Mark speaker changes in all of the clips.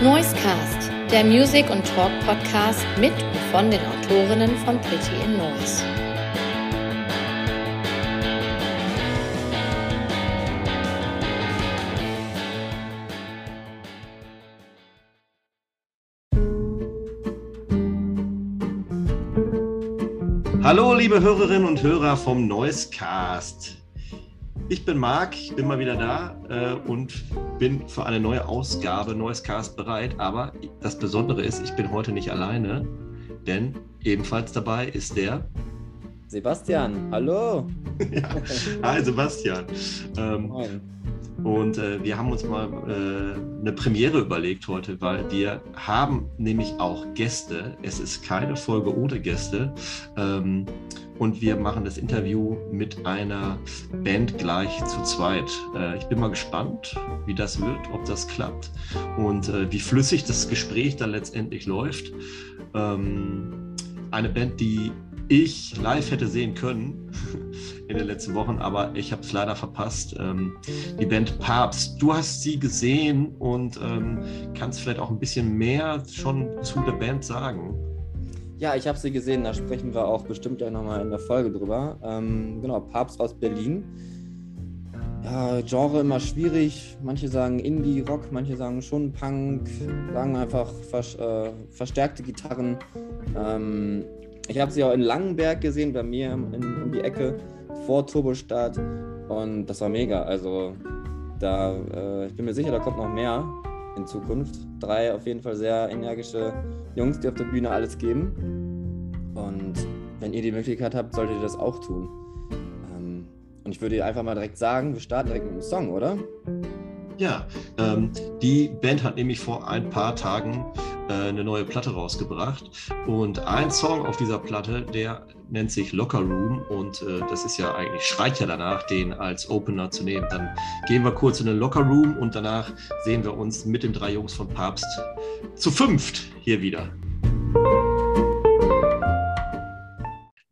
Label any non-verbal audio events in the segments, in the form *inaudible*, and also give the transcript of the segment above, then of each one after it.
Speaker 1: Noisecast, der Music- und Talk-Podcast mit und von den Autorinnen von Pretty in Noise.
Speaker 2: Hallo, liebe Hörerinnen und Hörer vom Noisecast. Ich bin Marc, ich bin mal wieder da äh, und bin für eine neue Ausgabe Noisecast bereit. Aber das Besondere ist, ich bin heute nicht alleine, denn ebenfalls dabei ist der
Speaker 3: Sebastian. Hallo. *laughs*
Speaker 2: ja. Hi Sebastian. Ähm, und äh, wir haben uns mal äh, eine Premiere überlegt heute, weil wir haben nämlich auch Gäste. Es ist keine Folge ohne Gäste. Ähm, und wir machen das Interview mit einer Band gleich zu zweit. Äh, ich bin mal gespannt, wie das wird, ob das klappt und äh, wie flüssig das Gespräch dann letztendlich läuft. Ähm, eine Band, die ich live hätte sehen können *laughs* in den letzten Wochen, aber ich habe es leider verpasst. Ähm, die Band Papst, du hast sie gesehen und ähm, kannst vielleicht auch ein bisschen mehr schon zu der Band sagen.
Speaker 3: Ja, ich habe sie gesehen, da sprechen wir auch bestimmt ja nochmal in der Folge drüber. Ähm, genau, Papst aus Berlin. Ja, Genre immer schwierig. Manche sagen Indie-Rock, manche sagen schon Punk, sagen einfach vers äh, verstärkte Gitarren. Ähm, ich habe sie auch in Langenberg gesehen, bei mir in, in die Ecke, vor Turbostart. Und das war mega. Also da, äh, ich bin mir sicher, da kommt noch mehr in Zukunft. Drei auf jeden Fall sehr energische Jungs, die auf der Bühne alles geben. Und wenn ihr die Möglichkeit habt, solltet ihr das auch tun. Ähm, und ich würde einfach mal direkt sagen, wir starten direkt mit einem Song, oder?
Speaker 2: Ja, ähm, die Band hat nämlich vor ein paar Tagen äh, eine neue Platte rausgebracht. Und ein Song auf dieser Platte, der nennt sich Locker Room. Und äh, das ist ja eigentlich, schreit ja danach, den als Opener zu nehmen. Dann gehen wir kurz in den Locker Room und danach sehen wir uns mit den drei Jungs von Papst zu fünft hier wieder.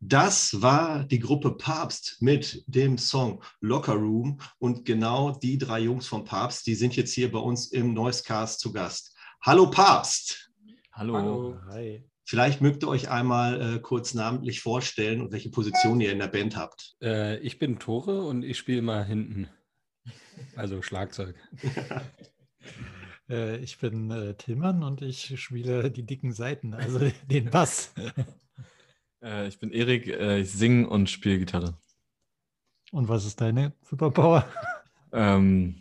Speaker 2: Das war die Gruppe Papst mit dem Song Locker Room und genau die drei Jungs von Papst, die sind jetzt hier bei uns im Noisecast zu Gast. Hallo Papst.
Speaker 4: Hallo. Hallo. Hi.
Speaker 2: Vielleicht mögt ihr euch einmal äh, kurz namentlich vorstellen und welche Position ihr in der Band habt.
Speaker 4: Äh, ich bin Tore und ich spiele mal hinten. Also Schlagzeug. *laughs*
Speaker 5: äh, ich bin äh, Tillmann und ich spiele die dicken Seiten, also den Bass. *laughs*
Speaker 4: Äh, ich bin Erik, äh, ich singe und spiele Gitarre.
Speaker 5: Und was ist deine Superpower?
Speaker 4: Ähm,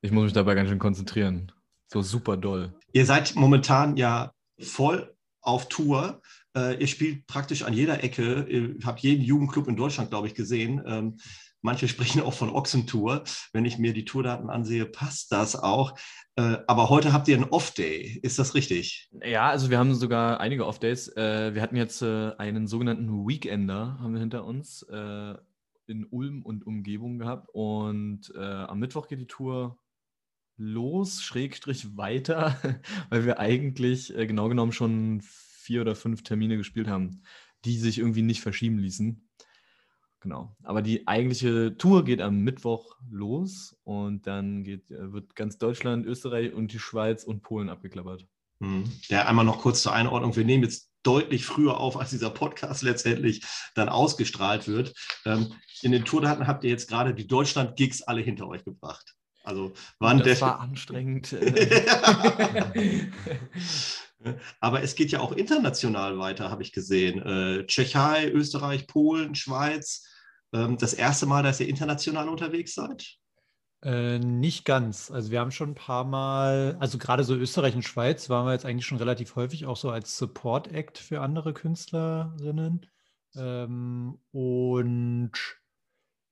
Speaker 4: ich muss mich dabei ganz schön konzentrieren. So super doll.
Speaker 2: Ihr seid momentan ja voll auf Tour. Äh, ihr spielt praktisch an jeder Ecke. Ihr habt jeden Jugendclub in Deutschland, glaube ich, gesehen. Ähm, manche sprechen auch von Ochsentour. Wenn ich mir die Tourdaten ansehe, passt das auch. Äh, aber heute habt ihr einen Off-Day. Ist das richtig?
Speaker 4: Ja, also wir haben sogar einige Off-Days. Äh, wir hatten jetzt äh, einen sogenannten Weekender haben wir hinter uns in Ulm und Umgebung gehabt. Und am Mittwoch geht die Tour los, Schrägstrich weiter, *laughs* weil wir eigentlich genau genommen schon vier oder fünf Termine gespielt haben, die sich irgendwie nicht verschieben ließen. Genau. Aber die eigentliche Tour geht am Mittwoch los und dann geht, äh, wird ganz Deutschland, Österreich und die Schweiz und Polen abgeklappert.
Speaker 2: Hm. Ja, einmal noch kurz zur Einordnung. Wir nehmen jetzt deutlich früher auf, als dieser Podcast *laughs* letztendlich dann ausgestrahlt wird. Ähm, in den Tourdaten habt ihr jetzt gerade die Deutschland-Gigs alle hinter euch gebracht. Also waren
Speaker 4: das war anstrengend. *laughs* *laughs*
Speaker 2: Aber es geht ja auch international weiter, habe ich gesehen. Äh, Tschechei, Österreich, Polen, Schweiz. Ähm, das erste Mal, dass ihr international unterwegs seid?
Speaker 5: Äh, nicht ganz. Also wir haben schon ein paar Mal, also gerade so Österreich und Schweiz waren wir jetzt eigentlich schon relativ häufig auch so als Support Act für andere Künstlerinnen. Ähm, und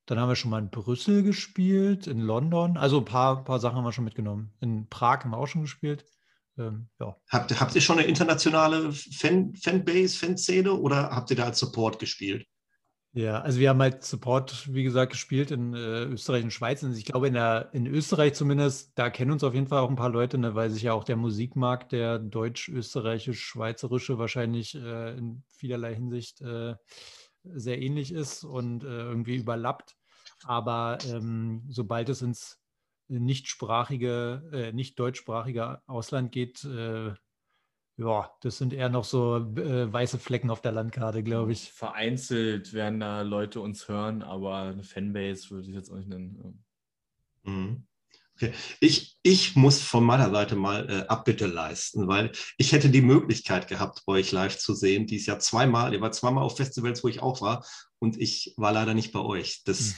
Speaker 5: dann haben wir schon mal in Brüssel gespielt, in London. Also ein paar, paar Sachen haben wir schon mitgenommen. In Prag haben wir auch schon gespielt. Ähm,
Speaker 2: ja. habt, habt ihr schon eine internationale Fan, Fanbase, Fanszene oder habt ihr da als Support gespielt?
Speaker 5: Ja, also wir haben halt Support, wie gesagt, gespielt in äh, Österreich und Schweiz. Und ich glaube, in, der, in Österreich zumindest, da kennen uns auf jeden Fall auch ein paar Leute, ne, weil sich ja auch der Musikmarkt, der deutsch-österreichisch-schweizerische wahrscheinlich äh, in vielerlei Hinsicht äh, sehr ähnlich ist und äh, irgendwie überlappt. Aber ähm, sobald es ins nichtsprachige, äh, nicht deutschsprachige Ausland geht, äh, ja, das sind eher noch so äh, weiße Flecken auf der Landkarte, glaube ich.
Speaker 4: Vereinzelt werden da Leute uns hören, aber eine Fanbase würde ich jetzt auch nicht nennen.
Speaker 2: Mhm. Okay. Ich, ich muss von meiner Seite mal äh, Abbitte leisten, weil ich hätte die Möglichkeit gehabt, euch live zu sehen. Dies Jahr zweimal. Ihr war zweimal auf Festivals, wo ich auch war und ich war leider nicht bei euch. Das, hm.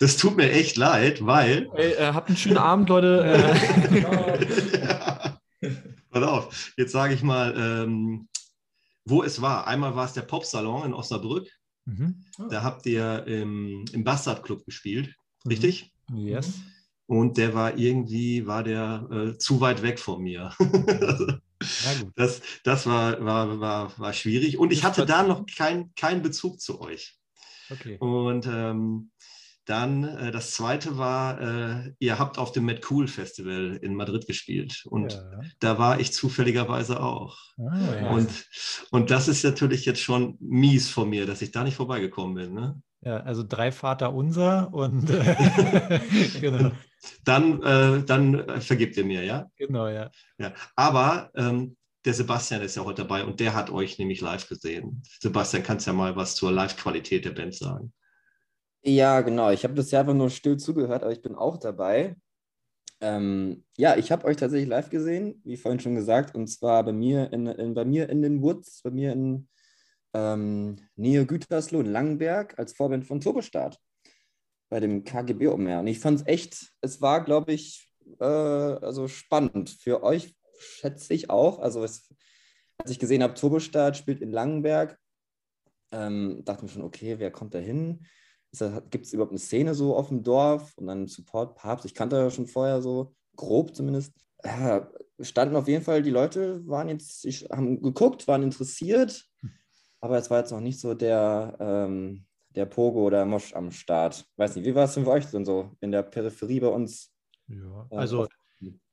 Speaker 2: das tut mir echt leid, weil.
Speaker 4: Hey, äh, habt einen schönen Abend, Leute. *laughs*
Speaker 2: ja. Pass auf, jetzt sage ich mal, ähm, wo es war. Einmal war es der Popsalon in Osnabrück. Mhm. Oh. Da habt ihr im, im Bastard Club gespielt, mhm. richtig?
Speaker 5: Yes.
Speaker 2: Und der war irgendwie, war der äh, zu weit weg von mir. *laughs* das, das war, war, war, war schwierig. Und ich hatte da noch keinen kein Bezug zu euch.
Speaker 5: Okay.
Speaker 2: Und ähm, dann äh, das zweite war, äh, ihr habt auf dem Mad Cool Festival in Madrid gespielt. Und ja. da war ich zufälligerweise auch. Ah, ja. und, und das ist natürlich jetzt schon mies von mir, dass ich da nicht vorbeigekommen bin. Ne?
Speaker 5: Ja, also drei Vater unser und äh, *laughs*
Speaker 2: genau. Dann, äh, dann vergibt ihr mir, ja?
Speaker 5: Genau, ja.
Speaker 2: ja. Aber ähm, der Sebastian ist ja heute dabei und der hat euch nämlich live gesehen. Sebastian, kannst ja mal was zur Live-Qualität der Band sagen.
Speaker 3: Ja, genau. Ich habe bisher einfach nur still zugehört, aber ich bin auch dabei. Ähm, ja, ich habe euch tatsächlich live gesehen, wie vorhin schon gesagt, und zwar bei mir in, in bei mir in den Woods, bei mir in ähm, Nähe Gütersloh in Langenberg als Vorband von Turbostart bei dem KGB umher. Und ich fand es echt, es war, glaube ich, äh, also spannend. Für euch schätze ich auch. Also es, als ich gesehen habe, Turbostart spielt in Langenberg, ähm, dachte mir schon, okay, wer kommt da hin? Gibt es überhaupt eine Szene so auf dem Dorf und dann Support Papst? Ich kannte ja schon vorher so, grob zumindest. Ja, standen auf jeden Fall, die Leute waren jetzt, ich, haben geguckt, waren interessiert, aber es war jetzt noch nicht so der, ähm, der Pogo oder Mosch am Start. Weiß nicht, wie war es denn für euch denn so in der Peripherie bei uns?
Speaker 5: Ja, also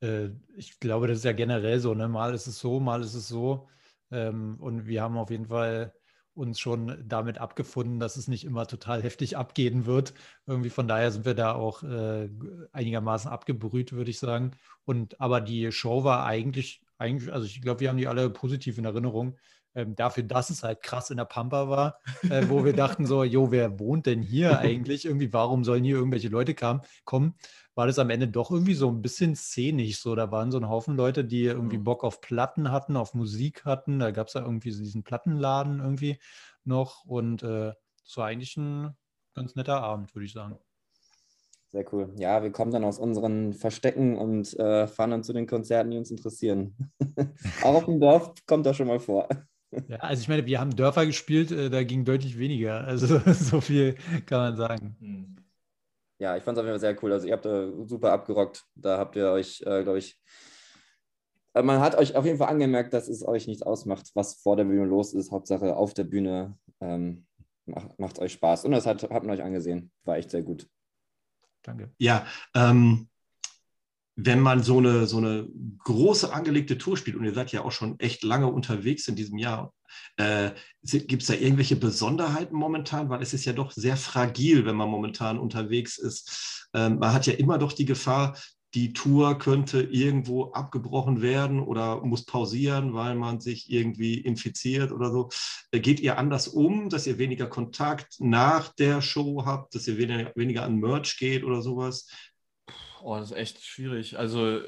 Speaker 5: äh, ich glaube, das ist ja generell so. Ne? Mal ist es so, mal ist es so. Ähm, und wir haben auf jeden Fall uns schon damit abgefunden, dass es nicht immer total heftig abgehen wird. Irgendwie von daher sind wir da auch äh, einigermaßen abgebrüht, würde ich sagen. Und aber die Show war eigentlich, eigentlich, also ich glaube, wir haben die alle positiv in Erinnerung. Ähm, dafür, dass es halt krass in der Pampa war, äh, wo wir dachten so, jo, wer wohnt denn hier eigentlich? Irgendwie, warum sollen hier irgendwelche Leute kam, kommen? War das am Ende doch irgendwie so ein bisschen szenisch so. Da waren so ein Haufen Leute, die irgendwie Bock auf Platten hatten, auf Musik hatten. Da gab es ja irgendwie so diesen Plattenladen irgendwie noch. Und äh, es war eigentlich ein ganz netter Abend, würde ich sagen.
Speaker 3: Sehr cool. Ja, wir kommen dann aus unseren Verstecken und äh, fahren dann zu den Konzerten, die uns interessieren. *laughs* Auch auf dem Dorf kommt das schon mal vor.
Speaker 5: Ja, also ich meine, wir haben Dörfer gespielt, äh, da ging deutlich weniger. Also *laughs* so viel kann man sagen. Hm.
Speaker 3: Ja, ich fand es auf jeden Fall sehr cool. Also ihr habt da super abgerockt. Da habt ihr euch, äh, glaube ich, äh, man hat euch auf jeden Fall angemerkt, dass es euch nichts ausmacht, was vor der Bühne los ist. Hauptsache auf der Bühne ähm, macht, euch Spaß. Und das hat, hat man euch angesehen. War echt sehr gut.
Speaker 5: Danke.
Speaker 2: Ja, ähm, wenn man so eine, so eine große angelegte Tour spielt, und ihr seid ja auch schon echt lange unterwegs in diesem Jahr, äh, gibt es da irgendwelche Besonderheiten momentan? Weil es ist ja doch sehr fragil, wenn man momentan unterwegs ist. Ähm, man hat ja immer doch die Gefahr, die Tour könnte irgendwo abgebrochen werden oder muss pausieren, weil man sich irgendwie infiziert oder so. Äh, geht ihr anders um, dass ihr weniger Kontakt nach der Show habt, dass ihr weniger, weniger an Merch geht oder sowas?
Speaker 4: Oh, das ist echt schwierig. Also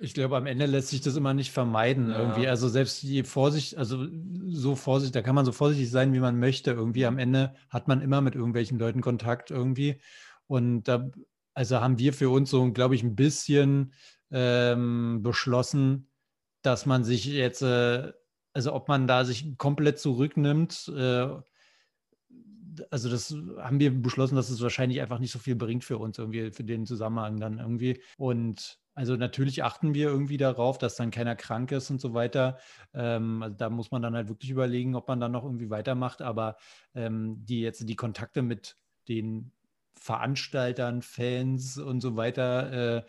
Speaker 5: ich glaube, am Ende lässt sich das immer nicht vermeiden ja. irgendwie. Also selbst die Vorsicht, also so vorsichtig, da kann man so vorsichtig sein, wie man möchte. Irgendwie am Ende hat man immer mit irgendwelchen Leuten Kontakt irgendwie. Und da, also haben wir für uns so, glaube ich, ein bisschen ähm, beschlossen, dass man sich jetzt, äh, also ob man da sich komplett zurücknimmt, äh, also das haben wir beschlossen, dass es wahrscheinlich einfach nicht so viel bringt für uns irgendwie, für den Zusammenhang dann irgendwie. Und also natürlich achten wir irgendwie darauf, dass dann keiner krank ist und so weiter. Ähm, also da muss man dann halt wirklich überlegen, ob man dann noch irgendwie weitermacht. Aber ähm, die jetzt die Kontakte mit den Veranstaltern, Fans und so weiter äh,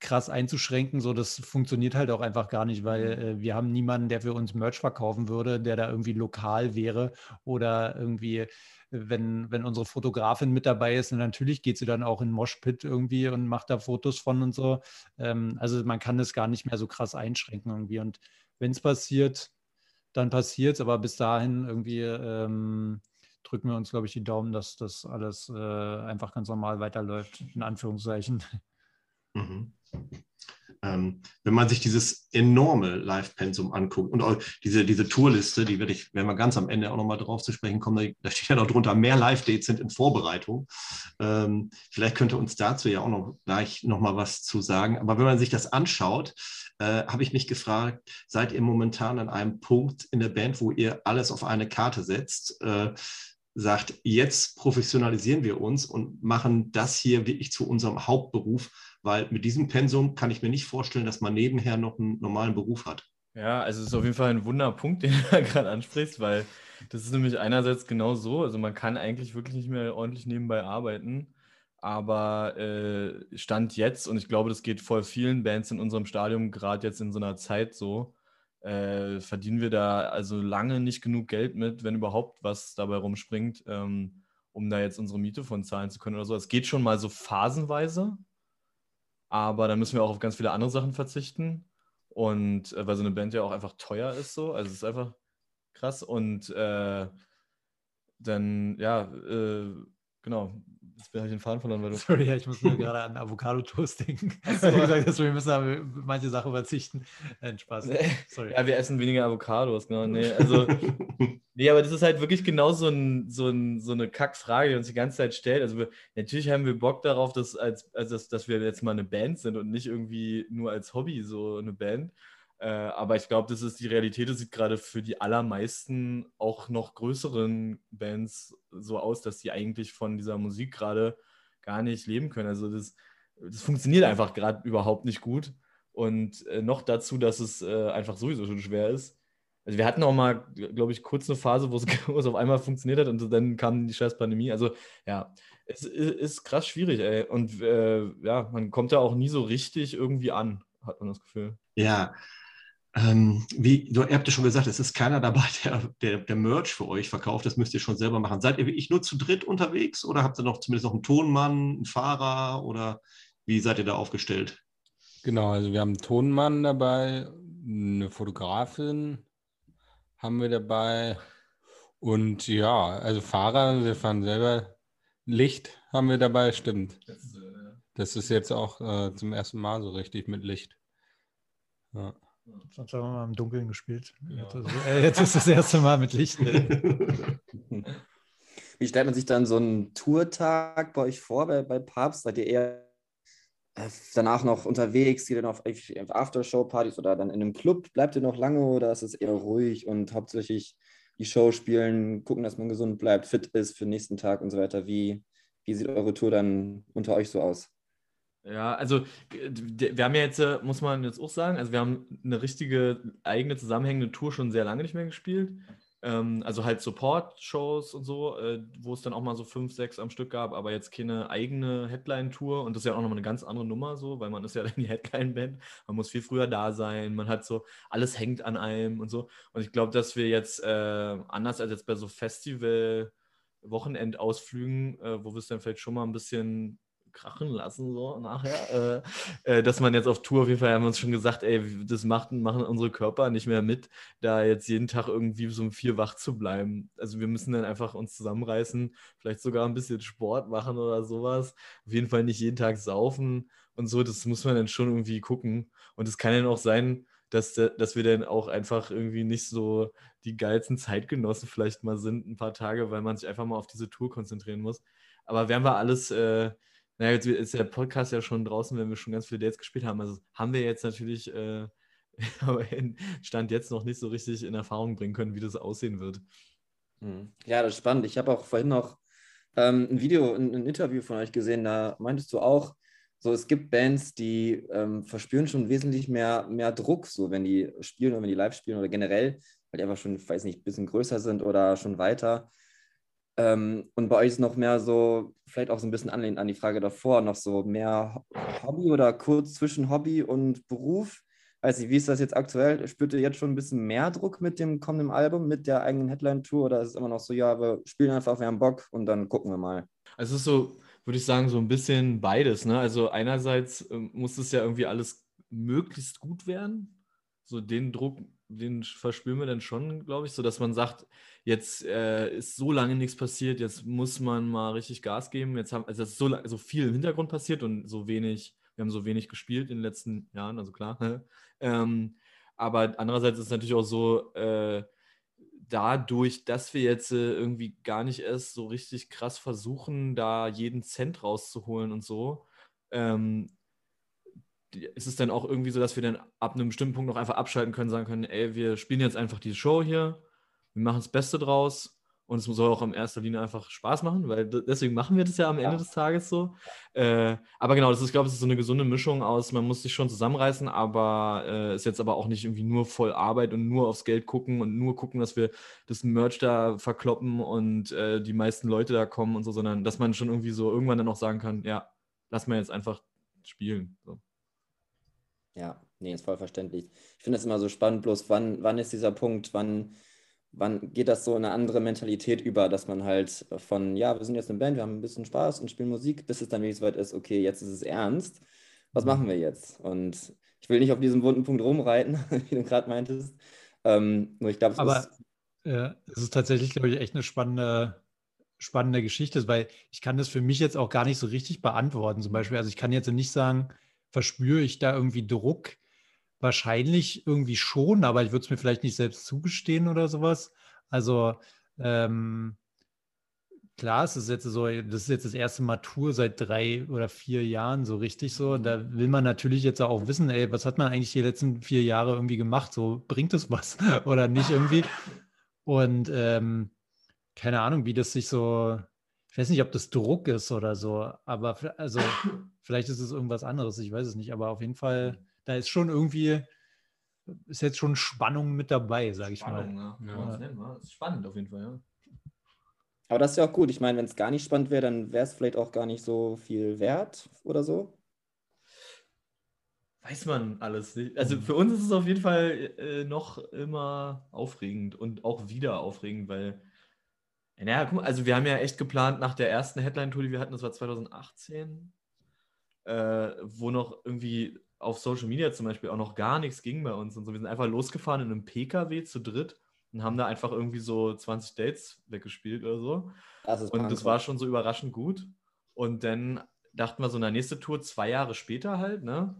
Speaker 5: krass einzuschränken. So, das funktioniert halt auch einfach gar nicht, weil mhm. äh, wir haben niemanden, der für uns Merch verkaufen würde, der da irgendwie lokal wäre oder irgendwie wenn, wenn unsere Fotografin mit dabei ist, natürlich geht sie dann auch in Moshpit irgendwie und macht da Fotos von und so. Ähm, also man kann das gar nicht mehr so krass einschränken irgendwie. Und wenn es passiert, dann passiert es, aber bis dahin irgendwie ähm, drücken wir uns, glaube ich, die Daumen, dass das alles äh, einfach ganz normal weiterläuft, in Anführungszeichen. Mhm.
Speaker 2: Ähm, wenn man sich dieses enorme Live-Pensum anguckt und auch diese, diese Tourliste, die werde ich, wenn wir ganz am Ende auch nochmal drauf zu sprechen kommen, da, steht ja noch drunter, mehr Live-Dates sind in Vorbereitung. Ähm, vielleicht könnte uns dazu ja auch noch gleich nochmal was zu sagen. Aber wenn man sich das anschaut, äh, habe ich mich gefragt, seid ihr momentan an einem Punkt in der Band, wo ihr alles auf eine Karte setzt? Äh, sagt, jetzt professionalisieren wir uns und machen das hier wirklich zu unserem Hauptberuf, weil mit diesem Pensum kann ich mir nicht vorstellen, dass man nebenher noch einen normalen Beruf hat.
Speaker 4: Ja, also es ist auf jeden Fall ein Wunderpunkt, *laughs* den du da gerade ansprichst, weil das ist nämlich einerseits genau so, also man kann eigentlich wirklich nicht mehr ordentlich nebenbei arbeiten, aber äh, Stand jetzt, und ich glaube, das geht voll vielen Bands in unserem Stadium gerade jetzt in so einer Zeit so, äh, verdienen wir da also lange nicht genug Geld mit, wenn überhaupt was dabei rumspringt, ähm, um da jetzt unsere Miete von zahlen zu können oder so. Es geht schon mal so phasenweise, aber dann müssen wir auch auf ganz viele andere Sachen verzichten. Und äh, weil so eine Band ja auch einfach teuer ist, so. Also es ist einfach krass. Und äh, dann, ja, äh, genau, Jetzt habe ich den Faden verloren, weil du. *laughs*
Speaker 5: Sorry, ja, ich muss nur gerade an Avocado-Toast denken. *laughs* Du gesagt hast, wir müssen auf manche Sachen verzichten. Nein, Spaß.
Speaker 4: Sorry. Ja, wir essen weniger Avocados, genau. Nee, *laughs* also, nee, aber das ist halt wirklich genau so, ein, so, ein, so eine Kackfrage, die uns die ganze Zeit stellt. Also, wir, natürlich haben wir Bock darauf, dass, als, also dass, dass wir jetzt mal eine Band sind und nicht irgendwie nur als Hobby so eine Band. Äh, aber ich glaube, das ist die Realität, das sieht gerade für die allermeisten auch noch größeren Bands so aus, dass die eigentlich von dieser Musik gerade gar nicht leben können. Also das, das funktioniert einfach gerade überhaupt nicht gut. Und äh, noch dazu, dass es äh, einfach sowieso schon schwer ist. Also wir hatten auch mal, glaube ich, kurz eine Phase, *laughs* wo es, auf einmal funktioniert hat und dann kam die scheiß Pandemie. Also ja, es ist krass schwierig, ey. Und äh, ja, man kommt ja auch nie so richtig irgendwie an, hat man das Gefühl.
Speaker 2: Ja, ähm, wie, du, ihr habt ja schon gesagt, es ist keiner dabei, *laughs* der, der, der Merch für euch verkauft. Das müsst ihr schon selber machen. Seid ihr wirklich nur zu dritt unterwegs oder habt ihr noch zumindest noch einen Tonmann, einen Fahrer oder wie seid ihr da aufgestellt?
Speaker 3: Genau, also wir haben einen Tonmann dabei, eine Fotografin haben wir dabei und ja, also Fahrer, wir fahren selber. Licht haben wir dabei, stimmt. Das ist jetzt auch äh, zum ersten Mal so richtig mit Licht.
Speaker 5: Ja. Sonst haben wir mal im Dunkeln gespielt. Ja. Jetzt, ist, äh, jetzt, ist, das erste Mal mit Licht. *laughs*
Speaker 3: Wie stellt man sich dann so einen Tourtag bei euch vor, bei, bei Papst? Seid ihr eher äh, danach noch unterwegs, geht ihr noch auf, auf Aftershow-Partys oder dann in einem Club? Bleibt ihr noch lange oder ist es eher ruhig und hauptsächlich die Show spielen, gucken, dass man gesund bleibt, fit ist für den nächsten Tag und so weiter? Wie, wie sieht eure Tour dann unter euch so aus?
Speaker 4: Ja, also wir haben ja jetzt, äh, muss man jetzt auch sagen, also wir haben eine richtige eigene zusammenhängende Tour schon sehr lange nicht mehr gespielt. Ähm, also halt Support-Shows und so, äh, wo es dann auch mal so fünf, sechs am Stück gab, aber jetzt keine eigene Headline-Tour und das ist ja auch nochmal eine ganz andere Nummer so, weil man ist ja *laughs* dann die Headline-Band, man muss viel früher da sein, man hat so, alles hängt an einem und so. Und ich glaube, dass wir jetzt äh, anders als jetzt bei so Festival-Wochenendausflügen, äh, wo wir es dann vielleicht schon mal ein bisschen krachen lassen, so nachher. Äh, äh, dass man jetzt auf Tour, auf jeden Fall haben wir uns schon gesagt, ey, das macht, machen unsere Körper nicht mehr mit, da jetzt jeden Tag irgendwie so um vier wach zu bleiben. Also wir müssen dann einfach uns zusammenreißen, vielleicht sogar ein bisschen Sport machen oder sowas. Auf jeden Fall nicht jeden Tag saufen und so, das muss man dann schon irgendwie gucken. Und es kann dann auch sein, dass, dass wir dann auch einfach irgendwie nicht so die geilsten Zeitgenossen vielleicht mal sind, ein paar Tage, weil man sich einfach mal auf diese Tour konzentrieren muss. Aber werden wir alles äh, naja, jetzt ist der Podcast ja schon draußen, wenn wir schon ganz viele Dates gespielt haben. Also haben wir jetzt natürlich, äh, *laughs* Stand jetzt noch nicht so richtig in Erfahrung bringen können, wie das aussehen wird.
Speaker 3: Hm. Ja, das ist spannend. Ich habe auch vorhin noch ähm, ein Video, ein, ein, Interview von euch gesehen, da meintest du auch, so es gibt Bands, die ähm, verspüren schon wesentlich mehr, mehr Druck, so wenn die spielen oder wenn die live spielen oder generell, weil die einfach schon, weiß nicht, ein bisschen größer sind oder schon weiter. Ähm, und bei euch ist noch mehr so, vielleicht auch so ein bisschen anlehnt an die Frage davor, noch so mehr Hobby oder kurz zwischen Hobby und Beruf. Weiß nicht, wie ist das jetzt aktuell? Spürt ihr jetzt schon ein bisschen mehr Druck mit dem kommenden Album, mit der eigenen Headline-Tour? Oder ist es immer noch so, ja, wir spielen einfach, wir haben Bock und dann gucken wir mal?
Speaker 4: Also es ist so, würde ich sagen, so ein bisschen beides. Ne? Also einerseits äh, muss es ja irgendwie alles möglichst gut werden. So den Druck, den verspüren wir dann schon, glaube ich, so dass man sagt, jetzt äh, ist so lange nichts passiert, jetzt muss man mal richtig Gas geben. Jetzt haben, also so, so viel im Hintergrund passiert und so wenig wir haben so wenig gespielt in den letzten Jahren, also klar. ähm, aber andererseits ist es natürlich auch so, äh, dadurch, dass wir jetzt äh, irgendwie gar nicht erst so richtig krass versuchen, da jeden Cent rauszuholen und so, ähm, ist es dann auch irgendwie so, dass wir dann ab einem bestimmten Punkt noch einfach abschalten können, sagen können, ey, wir spielen jetzt einfach die Show hier, wir machen das Beste draus und es soll auch in erster Linie einfach Spaß machen, weil deswegen machen wir das ja am Ende ja. des Tages so. Äh, aber genau, das ist, glaube ich, so eine gesunde Mischung aus, man muss sich schon zusammenreißen, aber äh, ist jetzt aber auch nicht irgendwie nur voll Arbeit und nur aufs Geld gucken und nur gucken, dass wir das Merch da verkloppen und äh, die meisten Leute da kommen und so, sondern dass man schon irgendwie so irgendwann dann auch sagen kann, ja, lass mal jetzt einfach spielen. So.
Speaker 3: Ja, nee, ist voll verständlich. Ich finde es immer so spannend, bloß wann, wann ist dieser Punkt, wann wann geht das so in eine andere Mentalität über, dass man halt von, ja, wir sind jetzt eine Band, wir haben ein bisschen Spaß und spielen Musik, bis es dann wirklich so weit ist, okay, jetzt ist es ernst, was mhm. machen wir jetzt? Und ich will nicht auf diesem wunden Punkt rumreiten, *laughs* wie du gerade meintest. Ähm, nur ich glaube, es
Speaker 5: Aber, ist. Ja, es ist tatsächlich, glaube ich, echt eine spannende, spannende Geschichte, weil ich kann das für mich jetzt auch gar nicht so richtig beantworten. Zum Beispiel, also ich kann jetzt nicht sagen, verspüre ich da irgendwie Druck, Wahrscheinlich irgendwie schon, aber ich würde es mir vielleicht nicht selbst zugestehen oder sowas. Also ähm, klar, es ist jetzt so, das ist jetzt das erste Mal Tour seit drei oder vier Jahren so richtig so. Und da will man natürlich jetzt auch wissen, ey, was hat man eigentlich die letzten vier Jahre irgendwie gemacht? So bringt es was *laughs* oder nicht irgendwie? Und ähm, keine Ahnung, wie das sich so, ich weiß nicht, ob das Druck ist oder so, aber also vielleicht ist es irgendwas anderes, ich weiß es nicht, aber auf jeden Fall da ist schon irgendwie, ist jetzt schon Spannung mit dabei, sage ich Spannung, mal.
Speaker 4: Ja. Ja. Das ist spannend auf jeden Fall, ja.
Speaker 3: Aber das ist ja auch gut. Ich meine, wenn es gar nicht spannend wäre, dann wäre es vielleicht auch gar nicht so viel wert oder so.
Speaker 4: Weiß man alles nicht. Also für uns ist es auf jeden Fall äh, noch immer aufregend und auch wieder aufregend, weil, naja, guck mal, also wir haben ja echt geplant nach der ersten Headline-Tour, die wir hatten, das war 2018, äh, wo noch irgendwie auf Social Media zum Beispiel auch noch gar nichts ging bei uns und so. Wir sind einfach losgefahren in einem PKW zu dritt und haben da einfach irgendwie so 20 Dates weggespielt oder so. Das und das war schon so überraschend gut. Und dann dachten wir so, eine nächste Tour zwei Jahre später halt, ne?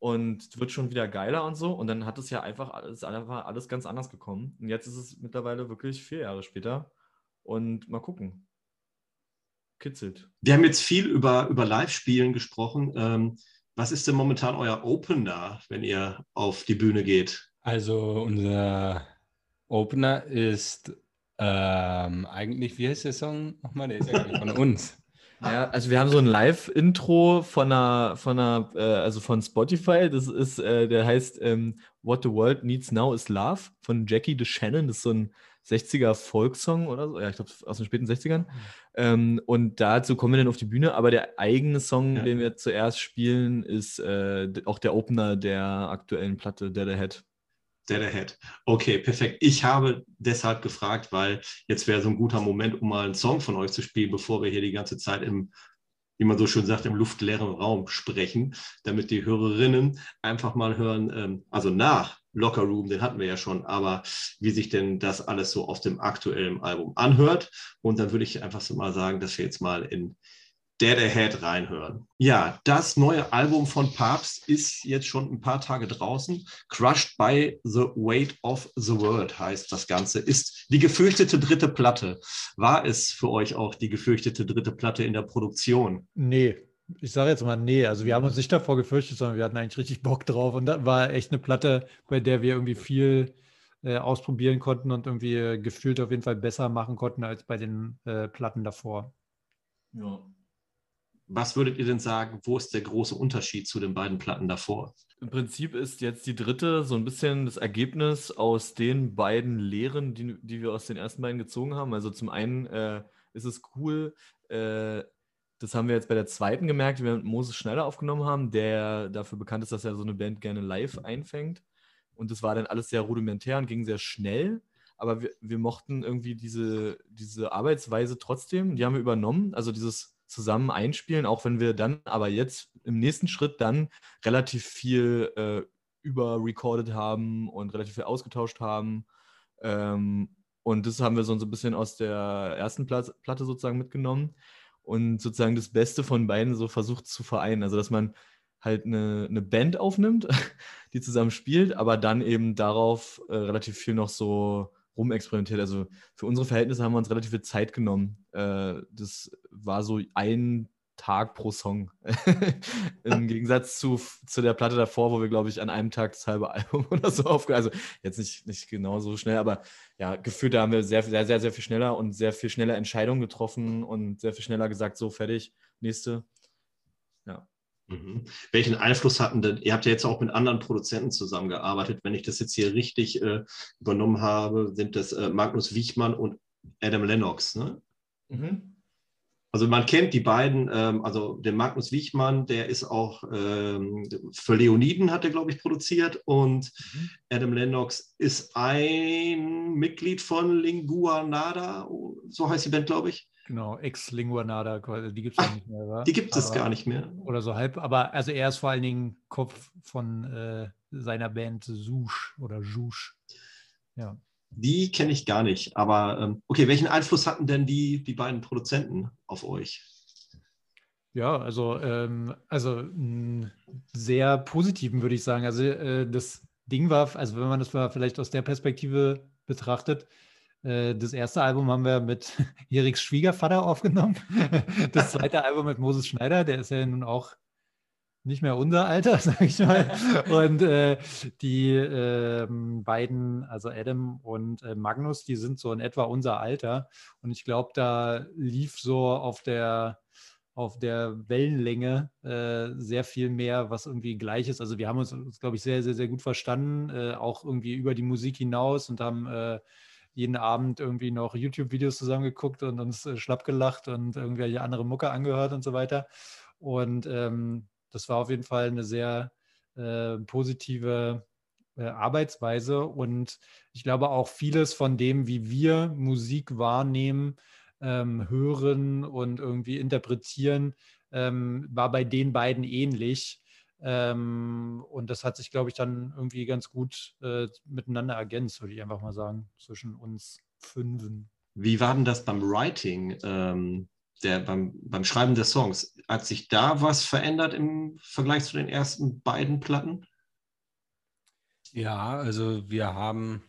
Speaker 4: Und wird schon wieder geiler und so. Und dann hat es ja einfach alles, einfach alles ganz anders gekommen. Und jetzt ist es mittlerweile wirklich vier Jahre später. Und mal gucken. Kitzelt.
Speaker 2: Wir haben jetzt viel über, über Live-Spielen gesprochen. Ähm, was ist denn momentan euer Opener, wenn ihr auf die Bühne geht?
Speaker 6: Also unser Opener ist ähm, eigentlich, wie heißt der Song nochmal? Der ist eigentlich von uns. *laughs*
Speaker 4: Ja, also wir haben so ein Live-Intro von einer, von einer, äh, also von Spotify. Das ist, äh, der heißt ähm, What the World Needs Now is Love von Jackie DeShannon. Das ist so ein 60er Folksong oder so, ja, ich glaube aus den späten 60ern. Mhm. Ähm, und dazu kommen wir dann auf die Bühne, aber der eigene Song, ja. den wir zuerst spielen, ist äh, auch der Opener der aktuellen Platte, Dead Ahead.
Speaker 2: Dead Ahead. Okay, perfekt. Ich habe deshalb gefragt, weil jetzt wäre so ein guter Moment, um mal einen Song von euch zu spielen, bevor wir hier die ganze Zeit im wie man so schön sagt, im luftleeren Raum sprechen, damit die Hörerinnen einfach mal hören, ähm, also nach Locker Room, den hatten wir ja schon, aber wie sich denn das alles so auf dem aktuellen Album anhört. Und dann würde ich einfach so mal sagen, dass wir jetzt mal in Dead Ahead reinhören. Ja, das neue Album von Papst ist jetzt schon ein paar Tage draußen. Crushed by the Weight of the World heißt das Ganze. Ist die gefürchtete dritte Platte. War es für euch auch die gefürchtete dritte Platte in der Produktion?
Speaker 5: Nee, ich sage jetzt mal, nee, also wir haben uns nicht davor gefürchtet, sondern wir hatten eigentlich richtig Bock drauf. Und das war echt eine Platte, bei der wir irgendwie viel äh, ausprobieren konnten und irgendwie äh, gefühlt auf jeden Fall besser machen konnten als bei den äh, Platten davor.
Speaker 2: Ja. Was würdet ihr denn sagen, wo ist der große Unterschied zu den beiden Platten davor?
Speaker 4: Im Prinzip ist jetzt die dritte so ein bisschen das Ergebnis aus den beiden Lehren, die, die wir aus den ersten beiden gezogen haben. Also zum einen äh, ist es cool, äh, das haben wir jetzt bei der zweiten gemerkt, wie wir mit Moses Schneider aufgenommen haben, der dafür bekannt ist, dass er so eine Band gerne live einfängt. Und das war dann alles sehr rudimentär und ging sehr schnell. Aber wir, wir mochten irgendwie diese, diese Arbeitsweise trotzdem. Die haben wir übernommen. Also dieses zusammen einspielen, auch wenn wir dann aber jetzt im nächsten Schritt dann relativ viel äh, überrecorded haben und relativ viel ausgetauscht haben. Ähm, und das haben wir so ein bisschen aus der ersten Platte sozusagen mitgenommen und sozusagen das Beste von beiden so versucht zu vereinen. Also, dass man halt eine, eine Band aufnimmt, *laughs* die zusammen spielt, aber dann eben darauf äh, relativ viel noch so rumexperimentiert. Also für unsere Verhältnisse haben wir uns relativ viel Zeit genommen. Äh, das war so ein Tag pro Song. *laughs* Im Gegensatz zu, zu der Platte davor, wo wir, glaube ich, an einem Tag das halbe *laughs* Album oder so aufgehört Also jetzt nicht, nicht genau so schnell, aber ja, gefühlt, da haben wir sehr, sehr, sehr, sehr viel schneller und sehr viel schneller Entscheidungen getroffen und sehr viel schneller gesagt, so fertig, nächste. Ja.
Speaker 2: Mhm. Welchen Einfluss hatten denn, ihr habt ja jetzt auch mit anderen Produzenten zusammengearbeitet, wenn ich das jetzt hier richtig äh, übernommen habe, sind das äh, Magnus Wiechmann und Adam Lennox, ne? Mhm. Also man kennt die beiden, ähm, also den Magnus Wiechmann, der ist auch ähm, für Leoniden hat er, glaube ich, produziert und mhm. Adam Lennox ist ein Mitglied von Lingua Nada, so heißt die Band, glaube ich.
Speaker 5: Genau, Ex-Lingua Nada, die gibt es ja nicht mehr,
Speaker 2: oder? Die gibt es gar nicht mehr.
Speaker 5: Oder so halb, aber also er ist vor allen Dingen Kopf von äh, seiner Band Sush oder Jush.
Speaker 2: Ja. Die kenne ich gar nicht. Aber ähm, okay, welchen Einfluss hatten denn die, die beiden Produzenten auf euch?
Speaker 5: Ja, also, ähm, also sehr positiven würde ich sagen. Also äh, das Ding war, also wenn man das mal vielleicht aus der Perspektive betrachtet, äh, das erste Album haben wir mit *laughs* Eriks Schwiegervater aufgenommen. *laughs* Das zweite Album mit Moses Schneider, der ist ja nun auch nicht mehr unser Alter, *laughs* sag ich mal. Und äh, die äh, beiden, also Adam und äh, Magnus, die sind so in etwa unser Alter. Und ich glaube, da lief so auf der auf der Wellenlänge äh, sehr viel mehr, was irgendwie gleich ist. Also wir haben uns, uns glaube ich, sehr, sehr, sehr gut verstanden, äh, auch irgendwie über die Musik hinaus und haben äh, jeden Abend irgendwie noch YouTube-Videos zusammengeguckt und uns schlapp gelacht und irgendwelche andere Mucke angehört und so weiter. Und ähm, das war auf jeden Fall eine sehr äh, positive äh, Arbeitsweise und ich glaube auch vieles von dem, wie wir Musik wahrnehmen, ähm, hören und irgendwie interpretieren, ähm, war bei den beiden ähnlich. Ähm, und das hat sich, glaube ich, dann irgendwie ganz gut äh, miteinander ergänzt, würde ich einfach mal sagen, zwischen uns Fünfen.
Speaker 2: Wie war denn das beim Writing? Der, beim, beim Schreiben der Songs. Hat sich da was verändert im Vergleich zu den ersten beiden Platten?
Speaker 6: Ja, also wir haben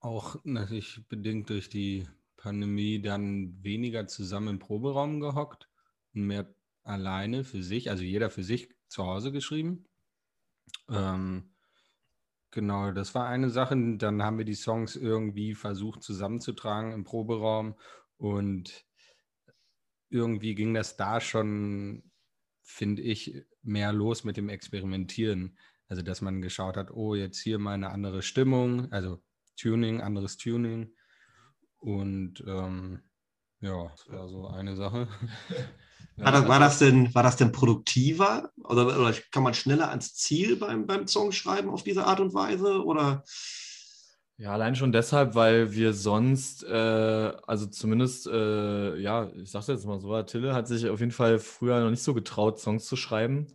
Speaker 6: auch natürlich bedingt durch die Pandemie dann weniger zusammen im Proberaum gehockt und mehr alleine für sich, also jeder für sich zu Hause geschrieben. Ähm, genau, das war eine Sache. Dann haben wir die Songs irgendwie versucht zusammenzutragen im Proberaum und irgendwie ging das da schon, finde ich, mehr los mit dem Experimentieren. Also, dass man geschaut hat, oh, jetzt hier mal eine andere Stimmung, also Tuning, anderes Tuning. Und ähm, ja, das war so eine Sache. *laughs*
Speaker 2: War das, war, das denn, war das denn produktiver? Oder, oder kann man schneller ans Ziel beim, beim Songschreiben auf diese Art und Weise? Oder
Speaker 4: ja, allein schon deshalb, weil wir sonst, äh, also zumindest, äh, ja, ich sag's jetzt mal so, Tille hat sich auf jeden Fall früher noch nicht so getraut, Songs zu schreiben.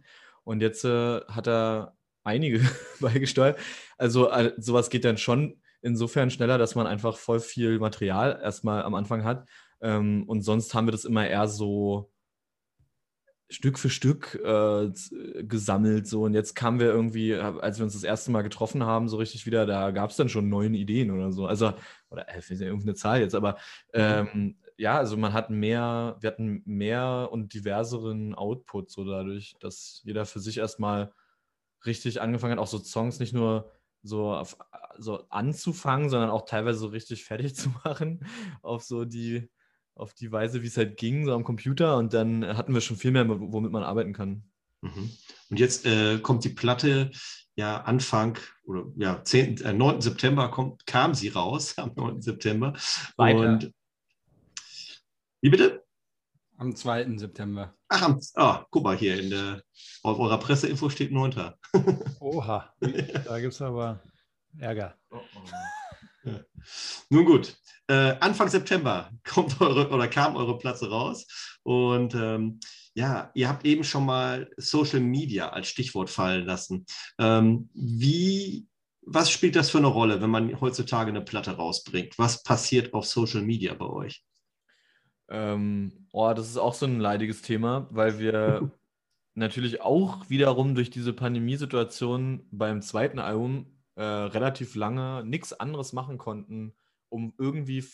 Speaker 4: Und jetzt äh, hat er einige *laughs* beigesteuert. Also äh, sowas geht dann schon insofern schneller, dass man einfach voll viel Material erstmal am Anfang hat. Ähm, und sonst haben wir das immer eher so Stück für Stück äh, gesammelt. So. Und jetzt kamen wir irgendwie, als wir uns das erste Mal getroffen haben, so richtig wieder, da gab es dann schon neun Ideen oder so. Also, oder äh, ja irgendeine Zahl jetzt, aber mhm. ähm, ja, also man hat mehr, wir hatten mehr und diverseren Output, so dadurch, dass jeder für sich erstmal richtig angefangen hat, auch so Songs nicht nur so, auf, so anzufangen, sondern auch teilweise so richtig *laughs* fertig zu machen auf so die auf die Weise, wie es halt ging, so am Computer. Und dann hatten wir schon viel mehr, womit man arbeiten kann.
Speaker 2: Mhm. Und jetzt äh, kommt die Platte ja Anfang oder ja 10, äh, 9. September kommt, kam sie raus, *laughs* am 9. September. Weiter. Und Wie bitte?
Speaker 6: Am 2. September.
Speaker 2: Ach, am, oh, guck mal hier, in der, auf eurer Presseinfo steht 9.
Speaker 5: Oha, *laughs* da gibt es aber Ärger. Oh,
Speaker 2: oh. Ja. Nun gut, äh, Anfang September *laughs* kommt eure oder kam eure Platze raus und ähm, ja, ihr habt eben schon mal Social Media als Stichwort fallen lassen. Ähm, wie, was spielt das für eine Rolle, wenn man heutzutage eine Platte rausbringt? Was passiert auf Social Media bei euch?
Speaker 4: Ähm, oh, das ist auch so ein leidiges Thema, weil wir *laughs* natürlich auch wiederum durch diese Pandemiesituation beim zweiten Album äh, relativ lange nichts anderes machen konnten, um irgendwie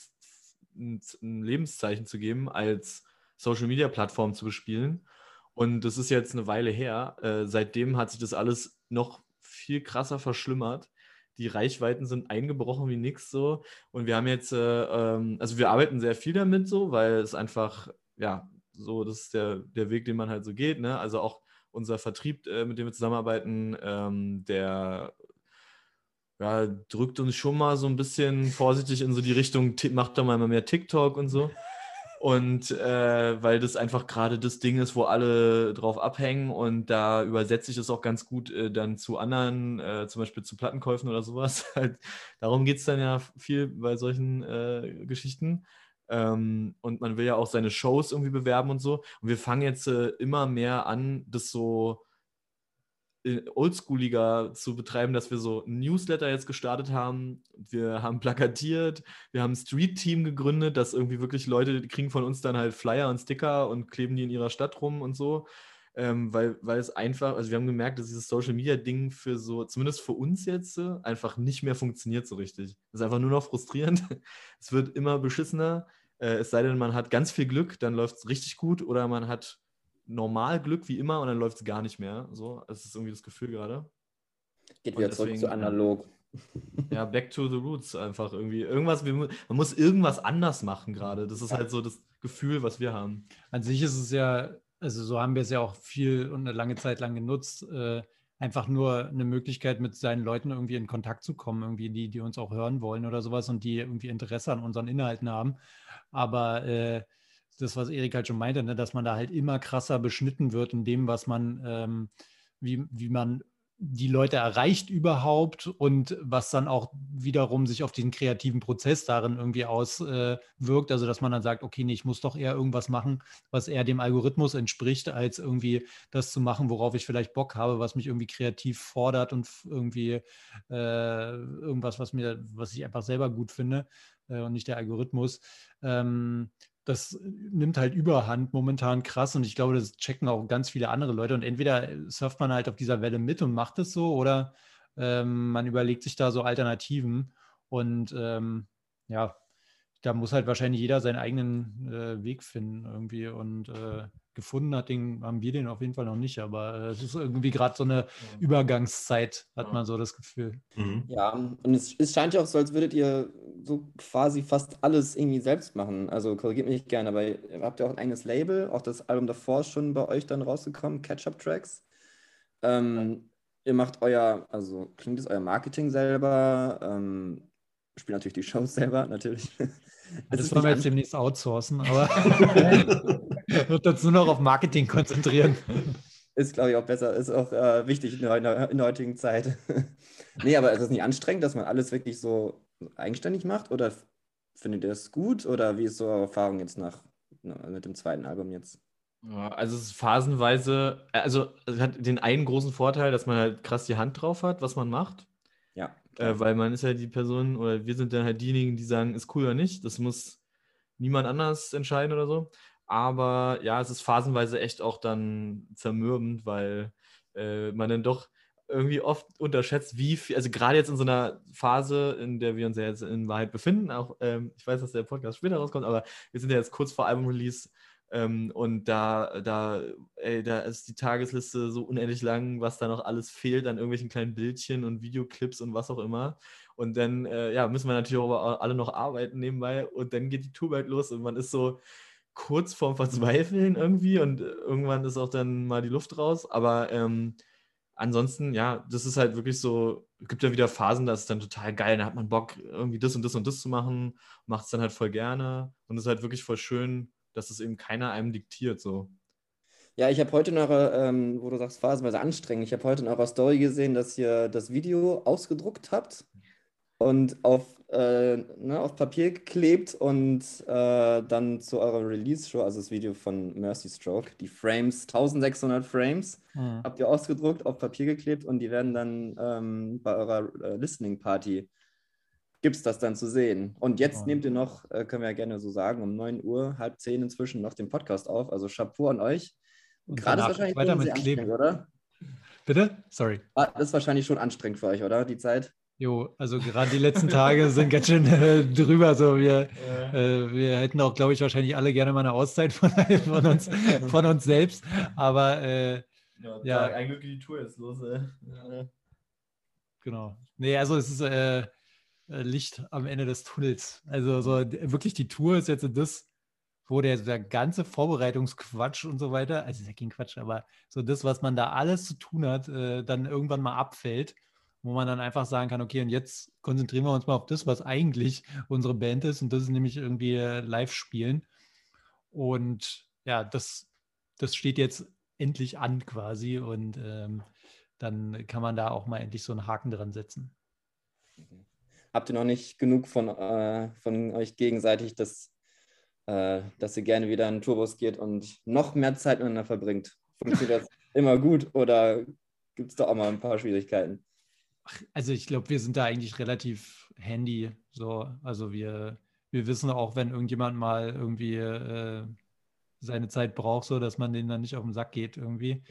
Speaker 4: ein, ein Lebenszeichen zu geben, als Social-Media-Plattformen zu bespielen. Und das ist jetzt eine Weile her. Äh, seitdem hat sich das alles noch viel krasser verschlimmert. Die Reichweiten sind eingebrochen wie nichts so. Und wir haben jetzt, äh, ähm, also wir arbeiten sehr viel damit so, weil es einfach, ja, so, das ist der, der Weg, den man halt so geht. Ne? Also auch unser Vertrieb, äh, mit dem wir zusammenarbeiten, ähm, der ja, drückt uns schon mal so ein bisschen vorsichtig in so die Richtung, macht doch mal mehr TikTok und so. Und äh, weil das einfach gerade das Ding ist, wo alle drauf abhängen und da übersetze ich es auch ganz gut äh, dann zu anderen, äh, zum Beispiel zu Plattenkäufen oder sowas. *laughs* Halt, darum geht es dann ja viel bei solchen äh, Geschichten. Ähm, und man will ja auch seine Shows irgendwie bewerben und so. Und wir fangen jetzt äh, immer mehr an, das so oldschooliger zu betreiben, dass wir so ein Newsletter jetzt gestartet haben. Wir haben plakatiert, wir haben ein Street-Team gegründet, dass irgendwie wirklich Leute kriegen von uns dann halt Flyer und Sticker und kleben die in ihrer Stadt rum und so. Ähm, weil, weil es einfach, also wir haben gemerkt, dass dieses Social Media Ding für so, zumindest für uns jetzt, äh, einfach nicht mehr funktioniert so richtig. Das ist einfach nur noch frustrierend. *laughs* es wird immer beschissener. Äh, es sei denn, man hat ganz viel Glück, dann läuft es richtig gut oder man hat normal Glück wie immer und dann läuft es gar nicht mehr. So, das ist irgendwie das Gefühl gerade.
Speaker 3: Geht wieder deswegen, zurück zu analog. *laughs*
Speaker 4: Ja, back to the roots einfach irgendwie. Irgendwas, man muss irgendwas anders machen gerade. Das ist halt so das Gefühl, was wir haben.
Speaker 5: An sich ist es ja, also so haben wir es ja auch viel und eine lange Zeit lang genutzt, äh, einfach nur eine Möglichkeit, mit seinen Leuten irgendwie in Kontakt zu kommen, irgendwie die, die uns auch hören wollen oder sowas und die irgendwie Interesse an unseren Inhalten haben. Aber äh, das, was Erik halt schon meinte, ne, dass man da halt immer krasser beschnitten wird in dem, was man, ähm, wie, wie man die Leute erreicht überhaupt und was dann auch wiederum sich auf den kreativen Prozess darin irgendwie auswirkt. Äh, also dass man dann sagt, okay, nee, ich muss doch eher irgendwas machen, was eher dem Algorithmus entspricht, als irgendwie das zu machen, worauf ich vielleicht Bock habe, was mich irgendwie kreativ fordert und irgendwie äh, irgendwas, was mir, was ich einfach selber gut finde äh, und nicht der Algorithmus. Ähm, das nimmt halt überhand momentan krass und ich glaube, das checken auch ganz viele andere Leute und entweder surft man halt auf dieser Welle mit und macht es so oder ähm, man überlegt sich da so Alternativen und ähm, ja, da muss halt wahrscheinlich jeder seinen eigenen äh, Weg finden irgendwie und äh, gefunden hat, den haben wir den auf jeden Fall noch nicht, aber äh, es ist irgendwie gerade so eine Übergangszeit, hat man so das Gefühl.
Speaker 3: Mhm. Ja, und es, es, scheint ja auch so, als würdet ihr so quasi fast alles irgendwie selbst machen. Also korrigiert mich gerne, aber ihr habt ja auch ein eigenes Label, auch das Album davor ist schon bei euch dann rausgekommen, Catch-Up Tracks. Ähm, ihr macht euer, also klingt es euer Marketing selber, ähm, spielt natürlich die Shows selber, natürlich.
Speaker 5: Das wollen wir jetzt demnächst outsourcen, aber *laughs* *laughs* wird uns nur noch auf Marketing konzentrieren.
Speaker 3: Ist, glaube ich, auch besser, ist auch äh, wichtig in der, in der, heutigen Zeit. *laughs* nee, aber ist es nicht anstrengend, dass man alles wirklich so eigenständig macht? Oder findet ihr das gut? Oder wie ist so eure Erfahrung jetzt nach mit dem zweiten Album jetzt?
Speaker 4: Ja, also es ist phasenweise, also es hat den einen großen Vorteil, dass man halt krass die Hand drauf hat, was man macht.
Speaker 3: Ja.
Speaker 4: Äh, weil man ist ja die Person, oder wir sind dann halt diejenigen, die sagen, ist cool oder nicht. Das muss niemand anders entscheiden oder so. Aber ja, es ist phasenweise echt auch dann zermürbend, weil äh, man dann doch irgendwie oft unterschätzt, wie viel, also gerade jetzt in so einer Phase, in der wir uns ja jetzt in Wahrheit befinden, auch ähm, ich weiß, dass der Podcast später rauskommt, aber wir sind ja jetzt kurz vor Album-Release ähm, und da, da, ey, da ist die Tagesliste so unendlich lang, was da noch alles fehlt an irgendwelchen kleinen Bildchen und Videoclips und was auch immer. Und dann äh, ja, müssen wir natürlich auch alle noch arbeiten nebenbei und dann geht die Tour bald los und man ist so kurz vorm Verzweifeln irgendwie und irgendwann ist auch dann mal die Luft raus. Aber ähm, ansonsten, ja, das ist halt wirklich so, es gibt ja wieder Phasen, da ist dann total geil, da hat man Bock, irgendwie das und das und das zu machen, macht es dann halt voll gerne und es ist halt wirklich voll schön, dass es eben keiner einem diktiert. So.
Speaker 3: Ja, ich habe heute eurer, ähm, wo du sagst, phasenweise anstrengend, ich habe heute in eurer Story gesehen, dass ihr das Video ausgedruckt habt und auf, äh, ne, auf Papier geklebt und äh, dann zu eurer Release-Show, also das Video von Mercy Stroke, die Frames, 1600 Frames, mhm. habt ihr ausgedruckt, auf Papier geklebt und die werden dann ähm, bei eurer äh, Listening-Party, gibt es das dann zu sehen. Und jetzt oh. nehmt ihr noch, äh, können wir ja gerne so sagen, um 9 Uhr, halb 10 inzwischen noch den Podcast auf, also Chapeau an euch. Gerade ist wahrscheinlich
Speaker 5: weiter mit Kleben, oder? Bitte? Sorry.
Speaker 3: Ah, das ist wahrscheinlich schon anstrengend für euch, oder? Die Zeit?
Speaker 5: Jo, also gerade die letzten Tage sind ganz schön äh, drüber. So wir, ja. äh, wir hätten auch, glaube ich, wahrscheinlich alle gerne mal eine Auszeit von, *laughs* von, uns, von uns selbst. Aber äh,
Speaker 4: ja, ja. ein Glück die Tour ist los. Ja.
Speaker 5: Genau. Nee, also es ist äh, äh, Licht am Ende des Tunnels. Also so wirklich die Tour ist jetzt das, wo der, der ganze Vorbereitungsquatsch und so weiter, also ist ja kein Quatsch, aber so das, was man da alles zu tun hat, äh, dann irgendwann mal abfällt wo man dann einfach sagen kann, okay, und jetzt konzentrieren wir uns mal auf das, was eigentlich unsere Band ist, und das ist nämlich irgendwie äh, live spielen. Und ja, das, das steht jetzt endlich an quasi und ähm, dann kann man da auch mal endlich so einen Haken dran setzen.
Speaker 3: Habt ihr noch nicht genug von, äh, von euch gegenseitig, dass, äh, dass ihr gerne wieder in den Tourbus geht und noch mehr Zeit miteinander verbringt? Funktioniert das *laughs* immer gut oder gibt es da auch mal ein paar Schwierigkeiten?
Speaker 5: Also ich glaube, wir sind da eigentlich relativ handy. So, also wir, wir wissen auch, wenn irgendjemand mal irgendwie äh, seine Zeit braucht, so dass man denen dann nicht auf den Sack geht irgendwie.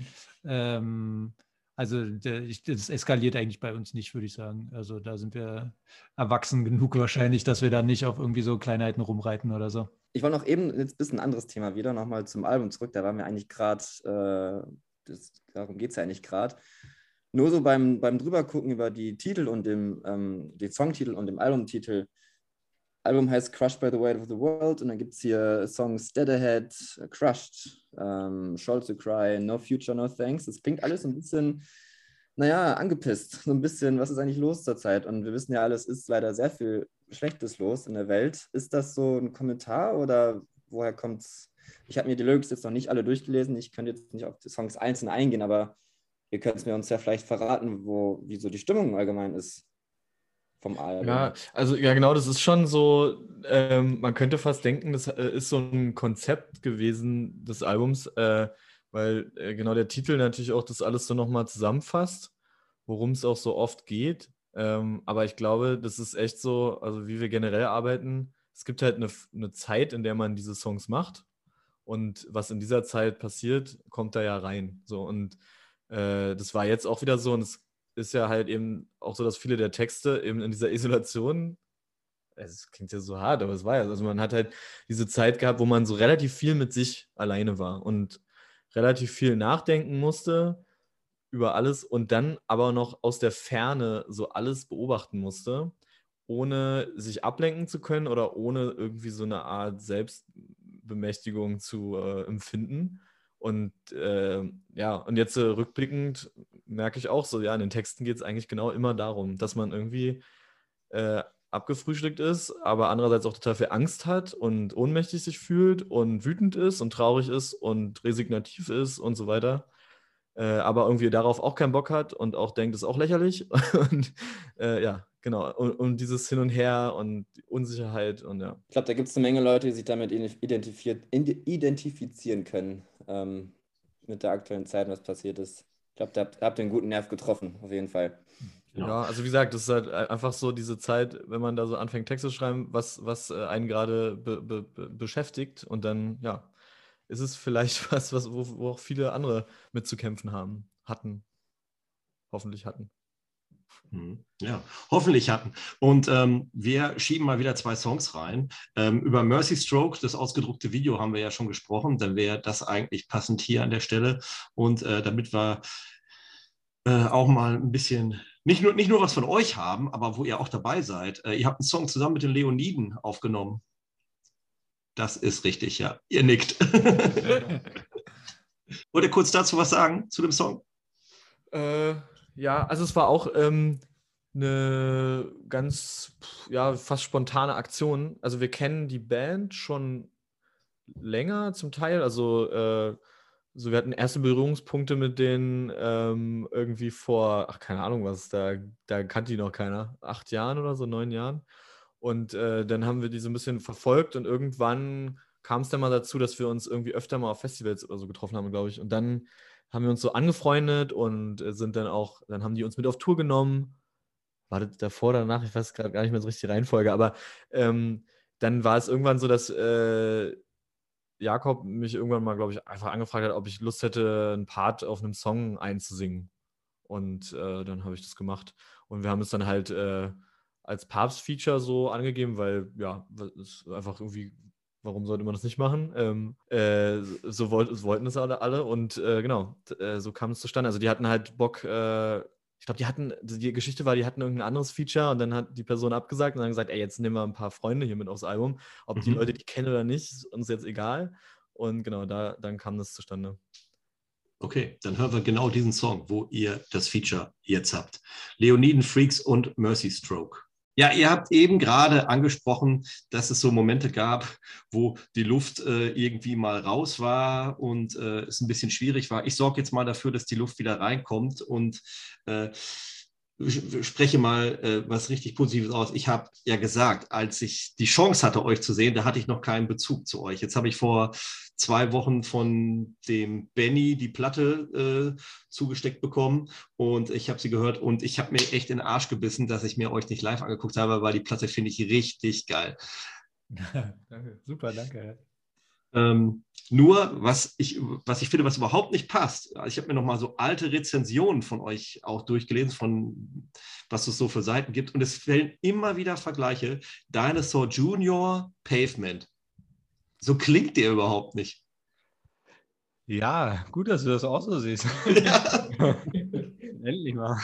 Speaker 5: Ähm, also das eskaliert eigentlich bei uns nicht, würde ich sagen. Also da sind wir erwachsen genug wahrscheinlich, dass wir da nicht auf irgendwie so Kleinheiten rumreiten oder so.
Speaker 3: Ich wollte noch eben jetzt ein bisschen anderes Thema wieder nochmal zum Album zurück. Da waren wir eigentlich gerade, äh, darum geht es ja eigentlich gerade nur so beim, beim drübergucken über die Titel und dem, ähm, die Songtitel und dem Albumtitel. Album heißt Crushed by the Weight of the World und dann gibt es hier Songs Dead Ahead, Crushed, ähm, Shoal to Cry, No Future, No Thanks. Das klingt alles ein bisschen, naja, angepisst. So ein bisschen, was ist eigentlich los zurzeit? Und wir wissen ja alles, ist leider sehr viel Schlechtes los in der Welt. Ist das so ein Kommentar oder woher kommt es? Ich habe mir die Lyrics jetzt noch nicht alle durchgelesen. Ich könnte jetzt nicht auf die Songs einzeln eingehen, aber ihr könnt es mir uns ja vielleicht verraten, wo, wie so die Stimmung allgemein ist vom Album.
Speaker 4: Ja, also ja genau, das ist schon so, ähm, man könnte fast denken, das äh, ist so ein Konzept gewesen des Albums, äh, weil äh, genau der Titel natürlich auch das alles so nochmal zusammenfasst, worum es auch so oft geht. Ähm, aber ich glaube, das ist echt so, also wie wir generell arbeiten, es gibt halt eine, eine Zeit, in der man diese Songs macht. Und was in dieser Zeit passiert, kommt da ja rein. So und äh, das war jetzt auch wieder so und es ist ja halt eben auch so, dass viele der Texte eben in dieser Isolation, es klingt ja so hart, aber es war ja, also man hat halt diese Zeit gehabt, wo man so relativ viel mit sich alleine war und relativ viel nachdenken musste über alles und dann aber noch aus der Ferne so alles beobachten musste, ohne sich ablenken zu können oder ohne irgendwie so eine Art Selbstbemächtigung zu äh, empfinden. Und äh, ja, und jetzt äh, rückblickend merke ich auch so, ja, in den Texten geht es eigentlich genau immer darum, dass man irgendwie äh, abgefrühstückt ist, aber andererseits auch total viel Angst hat und ohnmächtig sich fühlt und wütend ist und traurig ist und resignativ ist und so weiter. Äh, aber irgendwie darauf auch keinen Bock hat und auch denkt, es ist auch lächerlich. *laughs* und äh, ja, genau. Und, und, dieses Hin und Her und Unsicherheit und ja.
Speaker 3: Ich glaube, da gibt es eine Menge Leute, die sich damit identifizieren können ähm, mit der aktuellen Zeit, was passiert ist. Ich glaube, da habt, habt ihr einen guten Nerv getroffen, auf jeden Fall.
Speaker 4: Ja, also wie gesagt, das ist halt einfach so diese Zeit, wenn man da so anfängt, Texte zu schreiben, was, was äh, einen gerade be, be, beschäftigt und dann, ja, ist es vielleicht *laughs* was, was wo, wo auch viele andere mitzukämpfen haben, hatten, hoffentlich hatten.
Speaker 2: Mhm. Ja, hoffentlich hatten. Und ähm, wir schieben mal wieder zwei Songs rein. Ähm, über Mercy Stroke, das ausgedruckte Video, haben wir ja schon gesprochen. Dann wäre das eigentlich passend hier an der Stelle. Und äh, damit wir äh, auch mal ein bisschen, nicht nur, nicht nur was von euch haben, aber wo ihr auch dabei seid. Äh, ihr habt einen Song zusammen mit den Leoniden aufgenommen. Das ist richtig, ja. Ihr nickt. *laughs* Wollt ihr kurz dazu was sagen, zu dem Song?
Speaker 4: Äh, ja, also es war auch ähm, eine ganz, ja, fast spontane Aktion. Also wir kennen die Band schon länger zum Teil. Also äh, so wir hatten erste Berührungspunkte mit denen ähm, irgendwie vor, ach keine Ahnung was, da, da kannte die noch keiner, acht Jahren oder so, neun Jahren. Und äh, dann haben wir die so ein bisschen verfolgt und irgendwann kam es dann mal dazu, dass wir uns irgendwie öfter mal auf Festivals oder so getroffen haben, glaube ich. Und dann haben wir uns so angefreundet und äh, sind dann auch, dann haben die uns mit auf Tour genommen. War das davor oder danach? Ich weiß gerade gar nicht mehr so richtig die Reihenfolge, aber ähm, dann war es irgendwann so, dass äh, Jakob mich irgendwann mal, glaube ich, einfach angefragt hat, ob ich Lust hätte, einen Part auf einem Song einzusingen. Und äh, dann habe ich das gemacht. Und wir haben es dann halt äh, als Papst-Feature so angegeben, weil ja, es einfach irgendwie, warum sollte man das nicht machen? Ähm, äh, so wollt, wollten es alle, alle und äh, genau, äh, so kam es zustande. Also die hatten halt Bock, äh, ich glaube, die hatten, die Geschichte war, die hatten irgendein anderes Feature und dann hat die Person abgesagt und dann gesagt, ey, jetzt nehmen wir ein paar Freunde hier mit aufs Album. Ob mhm. die Leute die kennen oder nicht, ist uns jetzt egal. Und genau, da, dann kam das zustande.
Speaker 2: Okay, dann hören wir genau diesen Song, wo ihr das Feature jetzt habt. Leoniden Freaks und Mercy Stroke. Ja, ihr habt eben gerade angesprochen, dass es so Momente gab, wo die Luft äh, irgendwie mal raus war und äh, es ein bisschen schwierig war. Ich sorge jetzt mal dafür, dass die Luft wieder reinkommt und äh, spreche mal äh, was richtig Positives aus. Ich habe ja gesagt, als ich die Chance hatte, euch zu sehen, da hatte ich noch keinen Bezug zu euch. Jetzt habe ich vor zwei Wochen von dem Benny die Platte äh, zugesteckt bekommen und ich habe sie gehört und ich habe mir echt in den Arsch gebissen, dass ich mir euch nicht live angeguckt habe, weil die Platte finde ich richtig geil. *laughs*
Speaker 5: danke, super, danke.
Speaker 2: Ähm, nur, was ich, was ich finde, was überhaupt nicht passt, ich habe mir noch mal so alte Rezensionen von euch auch durchgelesen, von was es so für Seiten gibt, und es fällen immer wieder Vergleiche. Dinosaur Junior, Pavement. So klingt der überhaupt nicht.
Speaker 6: Ja, gut, dass du das auch so siehst. *laughs* Ja. *laughs* Endlich mal.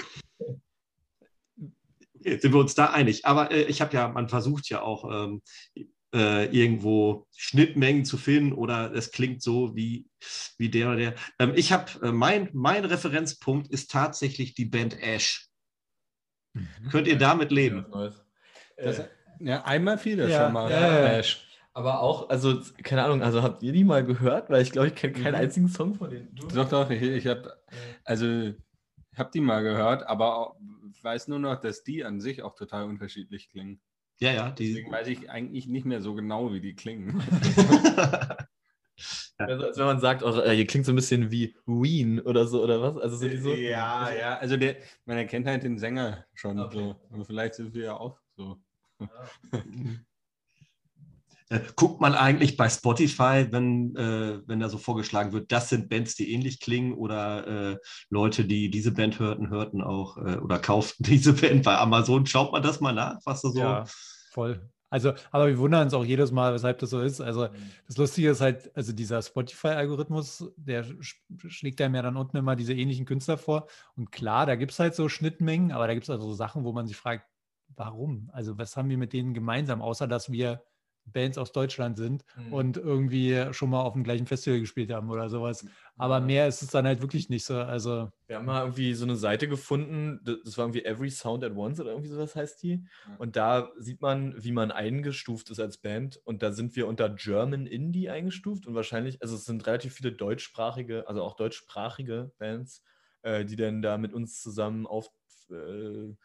Speaker 2: Okay, sind wir uns da einig. Aber äh, ich habe ja, man versucht ja auch ähm, äh, irgendwo Schnittmengen zu finden oder es klingt so wie, wie der oder der. Ähm, ich habe, äh, mein, mein Referenzpunkt ist tatsächlich die Band Ash. Mhm. Könnt ihr damit leben?
Speaker 6: Das, ja, einmal fiel das
Speaker 4: ja,
Speaker 6: schon mal.
Speaker 4: Ja, Ash. Aber auch, also, keine Ahnung, also habt ihr die mal gehört? Weil ich glaube, ich kenne keinen mhm. einzigen Song von denen.
Speaker 6: Du? Doch, doch, ich, ich habe, also, ich habe die mal gehört, aber auch, weiß nur noch, dass die an sich auch total unterschiedlich klingen.
Speaker 2: Ja, ja.
Speaker 6: Die, Deswegen weiß ich eigentlich nicht mehr so genau, wie die klingen. *laughs* *laughs*
Speaker 4: Also, als wenn man sagt, oh, ihr klingt so ein bisschen wie Ween oder so, oder was? Also so
Speaker 6: so, ja, ja, also der, man erkennt halt den Sänger schon okay. so. Aber vielleicht sind wir ja auch so. Ja. *laughs*
Speaker 2: Äh, guckt man eigentlich bei Spotify, wenn, äh, wenn da so vorgeschlagen wird, das sind Bands, die ähnlich klingen oder äh, Leute, die diese Band hörten, hörten auch äh, oder kauften *laughs* diese Band bei Amazon. Schaut man das mal nach, was da so. Ja,
Speaker 5: voll. Also, aber wir wundern uns auch jedes Mal, weshalb das so ist. Also, mhm. das Lustige ist halt, also dieser Spotify-Algorithmus, der schlägt einem ja dann unten immer diese ähnlichen Künstler vor. Und klar, da gibt es halt so Schnittmengen, aber da gibt es also so Sachen, wo man sich fragt, warum? Also, was haben wir mit denen gemeinsam, außer dass wir Bands aus Deutschland sind mhm. und irgendwie schon mal auf dem gleichen Festival gespielt haben oder sowas. Aber mehr ist es dann halt wirklich nicht so. Also
Speaker 4: wir haben mal irgendwie so eine Seite gefunden, das war irgendwie Every Sound at Once oder irgendwie sowas heißt die. Und da sieht man, wie man eingestuft ist als Band. Und da sind wir unter German Indie eingestuft und wahrscheinlich, also es sind relativ viele deutschsprachige, also auch deutschsprachige Bands, äh, die dann da mit uns zusammen aufploppen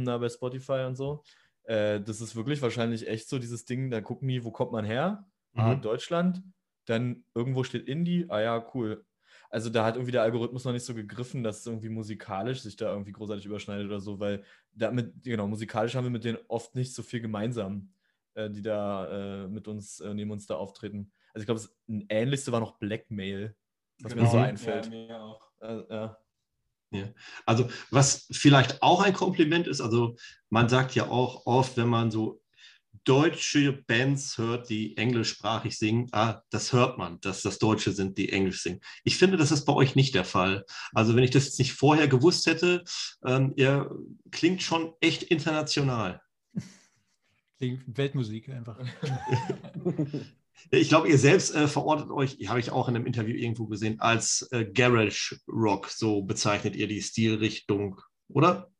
Speaker 4: äh, da bei Spotify und so. Äh, das ist wirklich wahrscheinlich echt so dieses Ding, da gucken die, wo kommt man her? Mhm. Ah, Deutschland. Dann irgendwo steht Indie. Ah ja, cool. Also da hat irgendwie der Algorithmus noch nicht so gegriffen, dass es irgendwie musikalisch sich da irgendwie großartig überschneidet oder so, weil damit, genau, musikalisch haben wir mit denen oft nicht so viel gemeinsam, äh, die da äh, mit uns, äh, neben uns da auftreten. Also ich glaube, das ähnlichste war noch Blackmail, was genau. mir so einfällt. Ja, mir auch.
Speaker 2: Äh, ja. Ja. Also was vielleicht auch ein Kompliment ist, also man sagt ja auch oft, wenn man so deutsche Bands hört, die englischsprachig singen, ah, das hört man, dass das Deutsche sind, die Englisch singen. Ich finde, das ist bei euch nicht der Fall. Also wenn ich das jetzt nicht vorher gewusst hätte, ähm, ihr klingt schon echt international.
Speaker 5: Klingt Weltmusik einfach. *laughs*
Speaker 2: Ich glaube, ihr selbst äh, verortet euch, habe ich auch in einem Interview irgendwo gesehen, als äh, Garage Rock. So bezeichnet ihr die Stilrichtung, oder?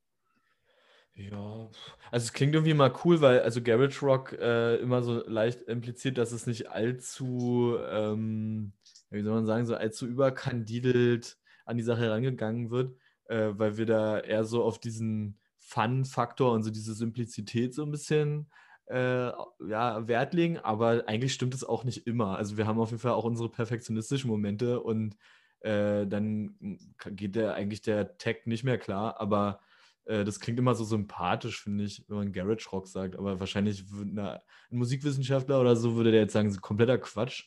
Speaker 4: Ja, also es klingt irgendwie mal cool, weil also Garage Rock äh, immer so leicht impliziert, dass es nicht allzu, ähm, wie soll man sagen, so allzu überkandidelt an die Sache herangegangen wird, äh, weil wir da eher so auf diesen Fun-Faktor und so diese Simplizität so ein bisschen äh, ja, Wert legen, aber eigentlich stimmt es auch nicht immer. Also wir haben auf jeden Fall auch unsere perfektionistischen Momente und äh, dann geht der eigentlich der Tag nicht mehr klar, aber äh, das klingt immer so sympathisch, finde ich, wenn man Garage Rock sagt, aber wahrscheinlich eine, ein Musikwissenschaftler oder so würde der jetzt sagen, kompletter Quatsch.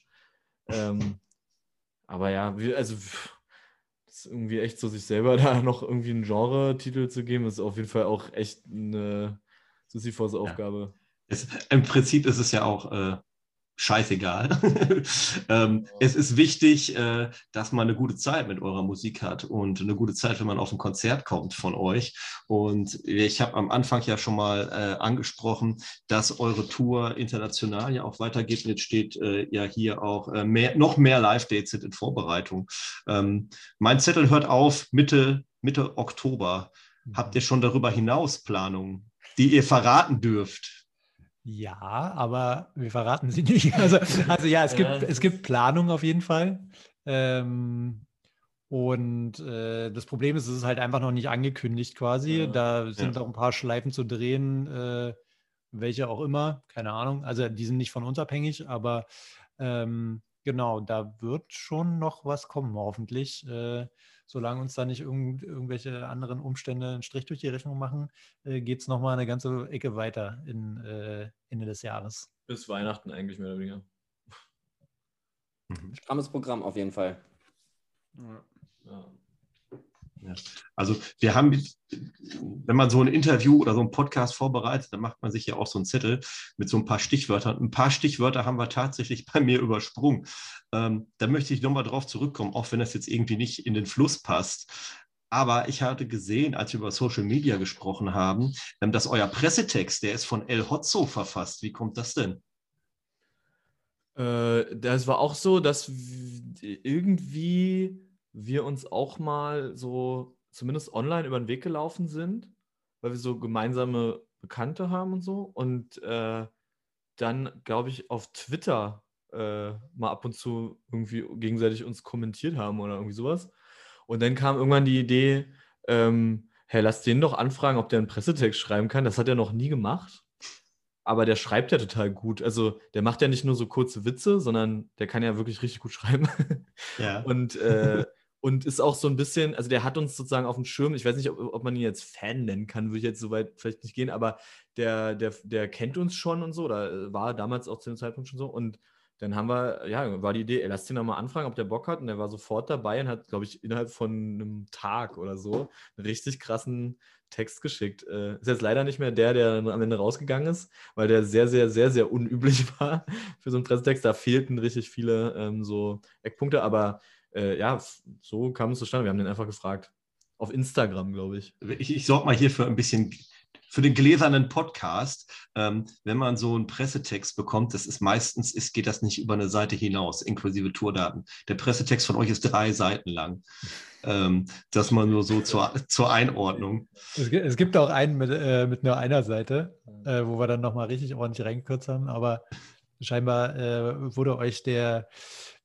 Speaker 4: Ähm, aber ja, wie, also das ist irgendwie echt so, sich selber *laughs* da noch irgendwie einen Genre-Titel zu geben, ist auf jeden Fall auch echt eine Sisyphos-Aufgabe.
Speaker 2: Ja. Im Prinzip ist es ja auch äh, scheißegal. *laughs* ähm, es ist wichtig, äh, dass man eine gute Zeit mit eurer Musik hat und eine gute Zeit, wenn man auf ein Konzert kommt von euch. Und ich habe am Anfang ja schon mal äh, angesprochen, dass eure Tour international ja auch weitergeht. Und jetzt steht äh, ja hier auch äh, mehr, noch mehr Live-Dates sind in Vorbereitung. Ähm, mein Zettel hört auf Mitte, Mitte Oktober. Habt ihr schon darüber hinaus Planungen, die ihr verraten dürft?
Speaker 5: Ja, aber wir verraten sie *laughs* nicht. Also, also ja, es gibt, es gibt Planung auf jeden Fall. Ähm, und äh, das Problem ist, es ist halt einfach noch nicht angekündigt quasi. Ja, da sind ja. auch ein paar Schleifen zu drehen, äh, welche auch immer, keine Ahnung. Also die sind nicht von uns abhängig, aber ähm, genau, da wird schon noch was kommen, hoffentlich. Äh, solange uns da nicht irgend, irgendwelche anderen Umstände einen Strich durch die Rechnung machen, äh, geht es nochmal eine ganze Ecke weiter in äh, Ende des Jahres.
Speaker 4: Bis Weihnachten eigentlich mehr oder weniger.
Speaker 3: Mhm. Strammes Programm auf jeden Fall. Ja.
Speaker 2: ja. Ja. Also wir haben, wenn man so ein Interview oder so ein Podcast vorbereitet, dann macht man sich ja auch so einen Zettel mit so ein paar Stichwörtern. Ein paar Stichwörter haben wir tatsächlich bei mir übersprungen. Ähm, da möchte ich nochmal drauf zurückkommen, auch wenn das jetzt irgendwie nicht in den Fluss passt. Aber ich hatte gesehen, als wir über Social Media gesprochen haben, ähm, dass euer Pressetext, der ist von El Hotzo verfasst. Wie kommt das denn?
Speaker 4: Äh, das war auch so, dass irgendwie wir uns auch mal so zumindest online über den Weg gelaufen sind, weil wir so gemeinsame Bekannte haben und so. Und äh, dann, glaube ich, auf Twitter äh, mal ab und zu irgendwie gegenseitig uns kommentiert haben oder irgendwie sowas. Und dann kam irgendwann die Idee, ähm, hey, lass den doch anfragen, ob der einen Pressetext schreiben kann. Das hat er noch nie gemacht. Aber der schreibt ja total gut. Also der macht ja nicht nur so kurze Witze, sondern der kann ja wirklich richtig gut schreiben. Ja. *laughs* Und äh, und ist auch so ein bisschen, also der hat uns sozusagen auf dem Schirm, ich weiß nicht, ob, ob man ihn jetzt Fan nennen kann, würde ich jetzt soweit vielleicht nicht gehen, aber der, der, der kennt uns schon und so, oder äh, war damals auch zu dem Zeitpunkt schon so. Und dann haben wir, ja, war die Idee, ey, lass den mal anfragen, ob der Bock hat. Und der war sofort dabei und hat, glaube ich, innerhalb von einem Tag oder so einen richtig krassen Text geschickt. Äh, ist jetzt leider nicht mehr der, der am Ende rausgegangen ist, weil der sehr, sehr, sehr, sehr unüblich *laughs* war für so einen Pressetext. Da fehlten richtig viele ähm, so Eckpunkte, aber äh, ja, so kam es zustande. Wir haben den einfach gefragt. Auf Instagram, glaube ich.
Speaker 2: Ich, ich sorge mal hier für ein bisschen für den gläsernen Podcast, ähm, wenn man so einen Pressetext bekommt, das ist meistens, ist, geht das nicht über eine Seite hinaus, inklusive Tourdaten. Der Pressetext von euch ist drei Seiten lang. Ähm, dass man nur so zur, zur Einordnung.
Speaker 5: Es, es gibt auch einen mit, äh, mit nur einer Seite, äh, wo wir dann nochmal richtig ordentlich reingekürzt haben, aber scheinbar äh, wurde euch der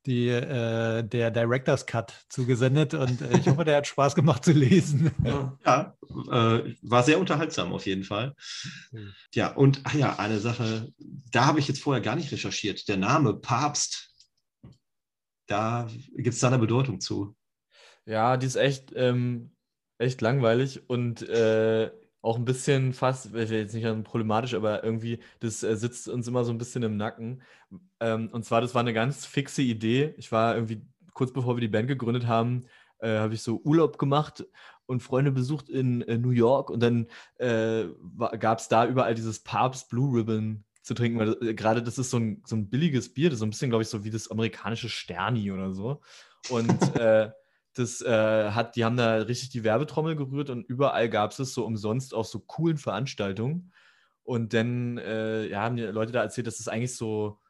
Speaker 5: die, äh, der Director's Cut zugesendet und äh, ich hoffe, der hat Spaß gemacht zu lesen. *laughs*
Speaker 2: Ja, äh, war sehr unterhaltsam auf jeden Fall. Ja, und ach ja, eine Sache, da habe ich jetzt vorher gar nicht recherchiert. Der Name Papst, da gibt es da eine Bedeutung zu.
Speaker 4: Ja, die ist echt, ähm, echt langweilig und äh, auch ein bisschen fast, jetzt nicht problematisch, aber irgendwie, das äh, sitzt uns immer so ein bisschen im Nacken. Ähm, und zwar, das war eine ganz fixe Idee. Ich war irgendwie, kurz bevor wir die Band gegründet haben, äh, habe ich so Urlaub gemacht und Freunde besucht in äh, New York und dann äh, gab es da überall dieses Papst Blue Ribbon zu trinken, weil äh, gerade das ist so ein, so ein billiges Bier, das ist so ein bisschen, glaube ich, so wie das amerikanische Sterni oder so. Und äh, das äh, hat, die haben da richtig die Werbetrommel gerührt und überall gab es es so umsonst auf so coolen Veranstaltungen. Und dann äh, ja, haben die Leute da erzählt, dass das eigentlich so,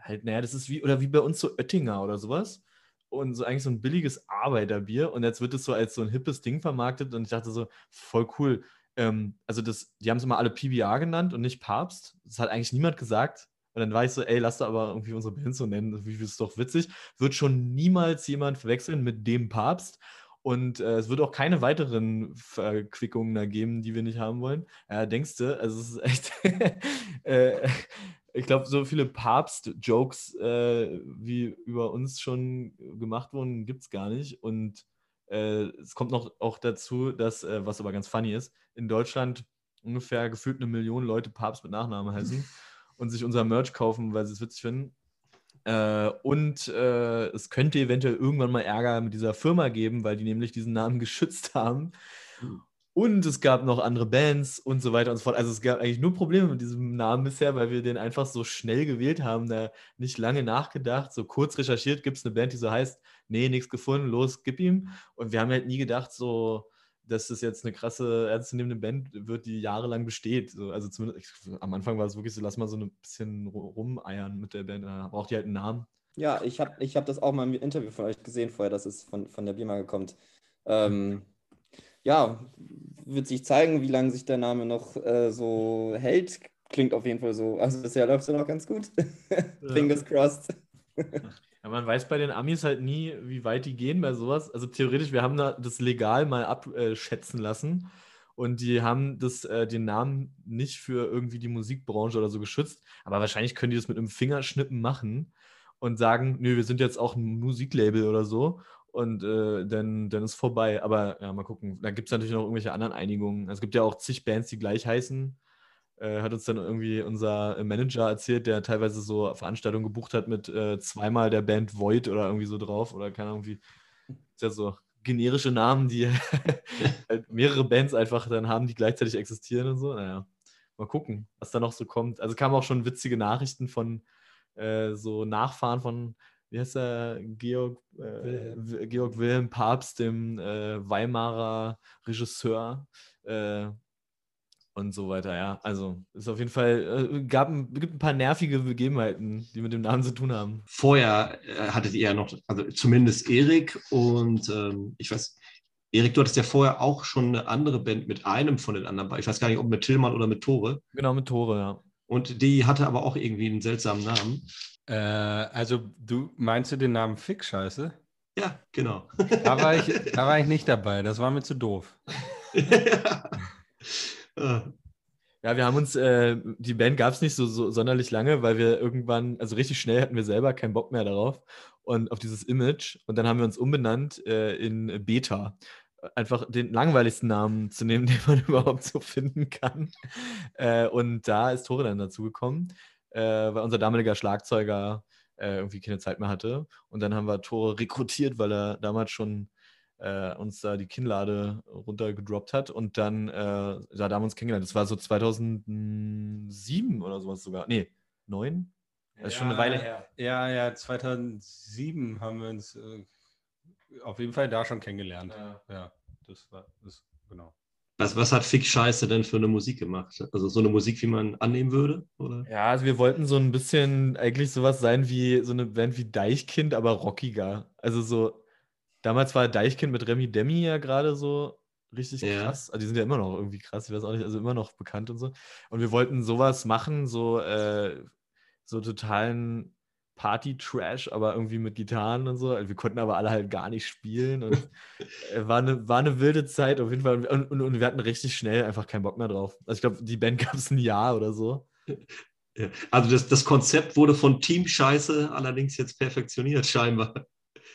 Speaker 4: halt, naja, das ist wie, oder wie bei uns so Oettinger oder sowas. Und so eigentlich so ein billiges Arbeiterbier. Und jetzt wird es so als so ein hippes Ding vermarktet. Und ich dachte so, voll cool. ähm, also das, die haben es immer alle PBR genannt und nicht Papst. Das hat eigentlich niemand gesagt. Und dann war ich so, ey, lass doch aber irgendwie unsere Band so nennen. Wie ist doch witzig. Wird schon niemals jemand verwechseln mit dem Papst. Und äh, es wird auch keine weiteren Verquickungen da geben, die wir nicht haben wollen. Ja, denkst du? Also es ist echt. *laughs* äh, ich glaube, so viele Papst-Jokes, äh, wie über uns schon gemacht wurden, gibt es gar nicht. Und äh, es kommt noch auch dazu, dass, äh, was aber ganz funny ist, in Deutschland ungefähr gefühlt eine Million Leute Papst mit Nachnamen heißen *laughs* und sich unser Merch kaufen, weil sie es witzig finden. Äh, und äh, es könnte eventuell irgendwann mal Ärger mit dieser Firma geben, weil die nämlich diesen Namen *laughs* geschützt haben. Und es gab noch andere Bands und so weiter und so fort. Also es gab eigentlich nur Probleme mit diesem Namen bisher, weil wir den einfach so schnell gewählt haben, da nicht lange nachgedacht, so kurz recherchiert, gibt es eine Band, die so heißt, nee, nichts gefunden, los, gib ihm. Und wir haben halt nie gedacht, so, dass das jetzt eine krasse, ernstzunehmende Band wird, die jahrelang besteht. So, also zumindest ich, am Anfang war es wirklich so, lass mal so ein bisschen rumeiern mit der Band. Da braucht die halt einen Namen.
Speaker 3: Ja, ich habe ich hab das auch mal im Interview von euch gesehen vorher, dass es von, von der Bima kommt. Ähm, ja, wird sich zeigen, wie lange sich der Name noch äh, so hält. Klingt auf jeden Fall so. Also bisher läuft es ja noch ganz gut. *laughs* Fingers crossed.
Speaker 4: Ja, man weiß bei den Amis halt nie, wie weit die gehen bei sowas. Also theoretisch, wir haben da das legal mal abschätzen lassen und die haben das, äh, den Namen nicht für irgendwie die Musikbranche oder so geschützt, aber wahrscheinlich können die das mit einem Fingerschnippen machen und sagen, nö, wir sind jetzt auch ein Musiklabel oder so und äh, dann, dann ist vorbei. Aber ja, mal gucken. Da gibt es natürlich noch irgendwelche anderen Einigungen. Es gibt ja auch zig Bands, die gleich heißen äh, hat uns dann irgendwie unser Manager erzählt, der teilweise so Veranstaltungen gebucht hat mit äh, zweimal der Band Void oder irgendwie so drauf oder keine Ahnung, wie. Ist ja so generische Namen, die *laughs* halt mehrere Bands einfach dann haben, die gleichzeitig existieren und so. Naja, mal gucken, was da noch so kommt. Also kamen auch schon witzige Nachrichten von äh, so Nachfahren von, wie heißt der, Georg, äh, Wilhelm. Georg Wilhelm Papst, dem äh, Weimarer Regisseur, äh, und so weiter, ja. Also ist auf jeden Fall, äh, gab, gibt ein paar nervige Begebenheiten, die mit dem Namen zu tun haben.
Speaker 2: Vorher äh, hattet ihr ja noch, also zumindest Erik und ähm, ich weiß, Erik, du hattest ja vorher auch schon eine andere Band mit einem von den anderen. Ich weiß gar nicht, ob mit Tillmann oder mit Tore.
Speaker 4: Genau, mit Tore, ja.
Speaker 2: Und die hatte aber auch irgendwie einen seltsamen Namen.
Speaker 6: Äh, also, du meinst du den Namen Fick-Scheiße?
Speaker 2: Ja, genau.
Speaker 6: Da war, ich, *laughs* da war ich nicht dabei, das war mir zu doof. ja. *laughs*
Speaker 4: Ja, wir haben uns, äh, die Band gab es nicht so, so, sonderlich lange, weil wir irgendwann, also richtig schnell hatten wir selber keinen Bock mehr darauf und auf dieses Image. Und dann haben wir uns umbenannt äh, in Beta. Einfach den langweiligsten Namen zu nehmen, *laughs* den man überhaupt so finden kann. Äh, und da ist Tore dann dazugekommen, äh, weil unser damaliger Schlagzeuger äh, irgendwie keine Zeit mehr hatte. Und dann haben wir Tore rekrutiert, weil er damals schon äh, uns da die Kinnlade runtergedroppt hat und dann, äh, da haben wir uns kennengelernt. Das war so 2007 oder sowas sogar. Nee, 9? Das ist ja, schon eine Weile her.
Speaker 6: Ja, ja, 2007 haben wir uns äh, auf jeden Fall da schon kennengelernt. Ja, ja das war, das, genau.
Speaker 2: Was, was hat Fick Scheiße denn für eine Musik gemacht? Also so eine Musik, wie man annehmen würde? Oder?
Speaker 4: Ja, also wir wollten so ein bisschen eigentlich sowas sein wie so eine Band wie Deichkind, aber rockiger. Also so Damals war Deichkind mit Remy Demi ja gerade so richtig ja. krass. Also die sind ja immer noch irgendwie krass, ich weiß auch nicht, also immer noch bekannt und so. Und wir wollten sowas machen, so, äh, so totalen Party-Trash, aber irgendwie mit Gitarren und so. Also wir konnten aber alle halt gar nicht spielen und *laughs* äh, war, eine, war eine wilde Zeit auf jeden Fall. Und, und, und wir hatten richtig schnell einfach keinen Bock mehr drauf. Also ich glaube, die Band *laughs* gab es ein Jahr oder so.
Speaker 2: Also das, das Konzept wurde von Team Scheiße allerdings jetzt perfektioniert, scheinbar.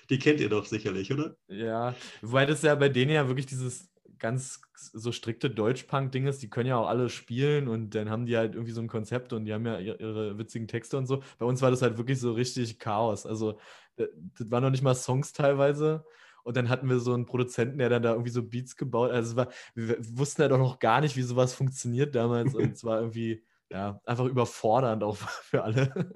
Speaker 2: Die kennt ihr doch sicherlich, oder?
Speaker 4: Ja, wobei das ja bei denen ja wirklich dieses ganz so strikte Deutsch-Punk-Ding ist, die können ja auch alle spielen und dann haben die halt irgendwie so ein Konzept und die haben ja ihre witzigen Texte und so. Bei uns war das halt wirklich so richtig Chaos. Also, das waren noch nicht mal Songs teilweise. Und dann hatten wir so einen Produzenten, der dann da irgendwie so Beats gebaut. Also, war, wir wussten ja doch noch gar nicht, wie sowas funktioniert damals. Und *laughs* es war irgendwie ja, einfach überfordernd auch *laughs* für alle.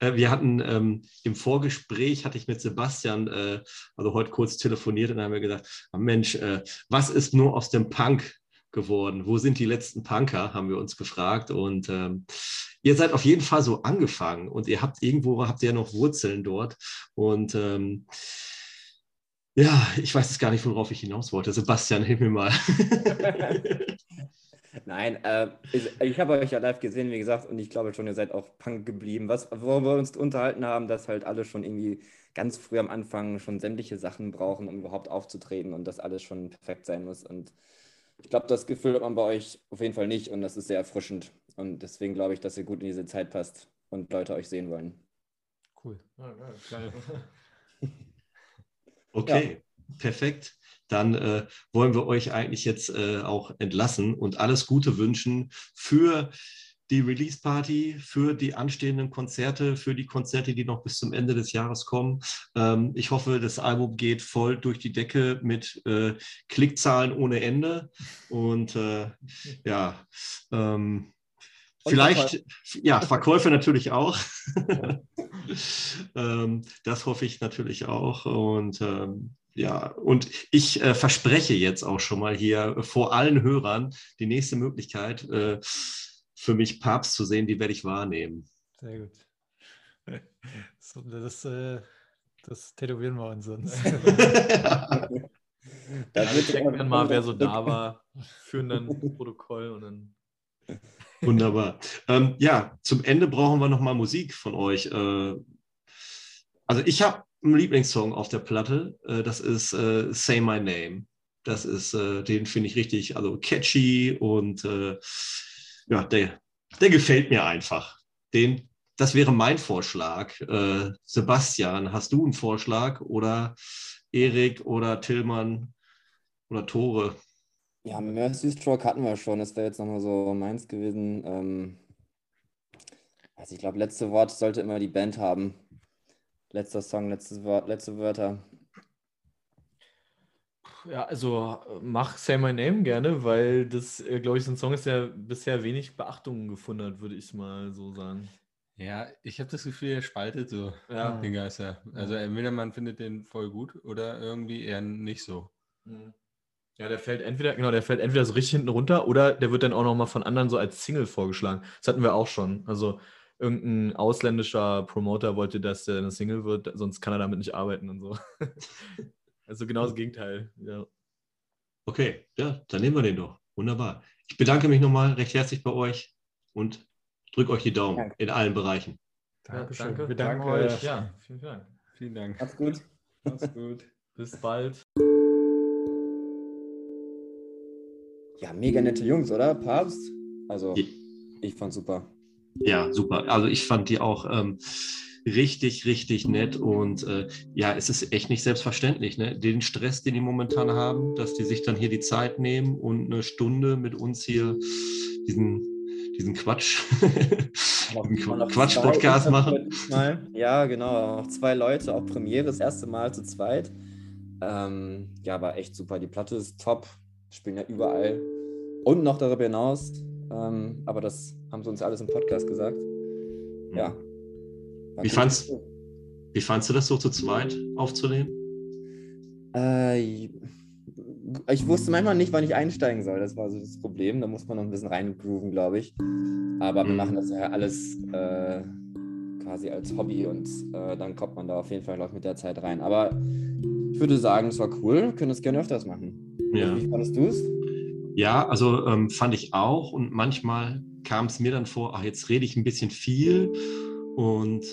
Speaker 2: Äh, wir hatten ähm, im Vorgespräch, hatte ich mit Sebastian, äh, also heute kurz telefoniert und haben wir gesagt, oh Mensch, äh, was ist nur aus dem Punk geworden? Wo sind die letzten Punker, haben wir uns gefragt. Und ähm, ihr seid auf jeden Fall so angefangen und ihr habt irgendwo, habt ihr ja noch Wurzeln dort. Und ähm, Ja, ich weiß es gar nicht, worauf ich hinaus wollte. Sebastian, hilf mir mal. *laughs* *laughs*
Speaker 3: Nein, äh, ich, ich habe euch ja live gesehen, wie gesagt, und ich glaube schon, ihr seid auch Punk geblieben. Was, worüber wir uns unterhalten haben, dass halt alle schon irgendwie ganz früh am Anfang schon sämtliche Sachen brauchen, um überhaupt aufzutreten und dass alles schon perfekt sein muss. Und ich glaube, das Gefühl hat man bei euch auf jeden Fall nicht und das ist sehr erfrischend. Und deswegen glaube ich, dass ihr gut in diese Zeit passt und Leute euch sehen wollen.
Speaker 5: Cool. *laughs*
Speaker 2: okay, ja. perfekt. Dann äh, wollen wir euch eigentlich jetzt äh, auch entlassen und alles Gute wünschen für die Release Party, für die anstehenden Konzerte, für die Konzerte, die noch bis zum Ende des Jahres kommen. Ähm, ich hoffe, das Album geht voll durch die Decke mit äh, Klickzahlen ohne Ende. Und äh, ja, ähm, Vielleicht, ja, *laughs* Verkäufe natürlich auch. *laughs* ähm, das hoffe ich natürlich auch. Und ähm, ja, und ich äh, verspreche jetzt auch schon mal hier vor allen Hörern die nächste Möglichkeit, äh, für mich Papst zu sehen, die werde ich wahrnehmen.
Speaker 5: Sehr gut. *laughs* So, das, äh, das tätowieren wir uns sonst.
Speaker 4: da *laughs* ja, checken dann mal, wer so da war, führen dann Protokoll und dann
Speaker 2: Wunderbar. Ähm, ja, zum Ende brauchen wir nochmal Musik von euch. Äh, also ich habe Lieblingssong auf der Platte. Äh, das ist äh, Say My Name. Das ist, äh, den finde ich richtig, also catchy und äh, ja, der, der gefällt mir einfach. Den, das wäre mein Vorschlag. Äh, Sebastian, hast du einen Vorschlag oder Erik oder Tillmann oder Tore?
Speaker 3: Ja, Mercy Stroke hatten wir schon. Das wäre jetzt nochmal so meins gewesen. Ähm, also ich glaube, letzte Wort sollte immer die Band haben. Letzter Song, letztes Wort, letzte Wörter.
Speaker 4: Ja, also mach Say My Name gerne, weil das, äh, glaube ich, so ein Song ist, der bisher wenig Beachtung gefunden hat, würde ich mal so sagen.
Speaker 6: Ja, ich habe das Gefühl, er spaltet so ja. den Geister. Also entweder man findet den voll gut oder irgendwie eher nicht so. Mhm.
Speaker 4: Ja, der fällt entweder, genau, der fällt entweder so richtig hinten runter oder der wird dann auch nochmal von anderen so als Single vorgeschlagen. Das hatten wir auch schon. Also irgendein ausländischer Promoter wollte, dass der eine Single wird, sonst kann er damit nicht arbeiten und so. *laughs* also genau das Gegenteil, ja.
Speaker 2: Okay, ja, dann nehmen wir den doch. Wunderbar. Ich bedanke mich nochmal recht herzlich bei euch und drücke euch die Daumen danke. in allen Bereichen.
Speaker 4: Dankeschön. Danke. Wir
Speaker 5: danken euch. Ja, vielen Dank.
Speaker 3: Vielen Dank.
Speaker 5: Macht's gut.
Speaker 3: Macht's gut.
Speaker 4: Bis bald.
Speaker 3: Ja, mega nette Jungs, oder? Papst? Also, ja. ich fand super.
Speaker 2: Ja, super. Also ich fand die auch ähm, richtig, richtig nett und äh, ja, es ist echt nicht selbstverständlich, ne? Den Stress, den die momentan haben, dass die sich dann hier die Zeit nehmen und eine Stunde mit uns hier diesen, diesen Quatsch, *laughs* Quatsch-Podcast machen.
Speaker 3: Ja, genau. Noch zwei Leute, auch Premiere, das erste Mal zu zweit. Ähm, ja, war echt super. Die Platte ist top spielen ja überall und noch darüber hinaus. Ähm, aber das haben sie uns alles im Podcast gesagt. Ja.
Speaker 2: Wie fandst, wie fandst du das so zu zweit aufzunehmen?
Speaker 3: Äh, ich wusste manchmal nicht, wann ich einsteigen soll. Das war so das Problem. Da muss man noch ein bisschen reingrooven, glaube ich. Aber wir mhm. machen das ja alles äh, quasi als Hobby und äh, dann kommt man da auf jeden Fall noch mit der Zeit rein. Aber ich würde sagen, es war cool. Wir können es gerne öfters machen. Ja. Wie fandest du es?
Speaker 2: Ja, also ähm, fand ich auch. Und manchmal kam es mir dann vor, ach, jetzt rede ich ein bisschen viel. Und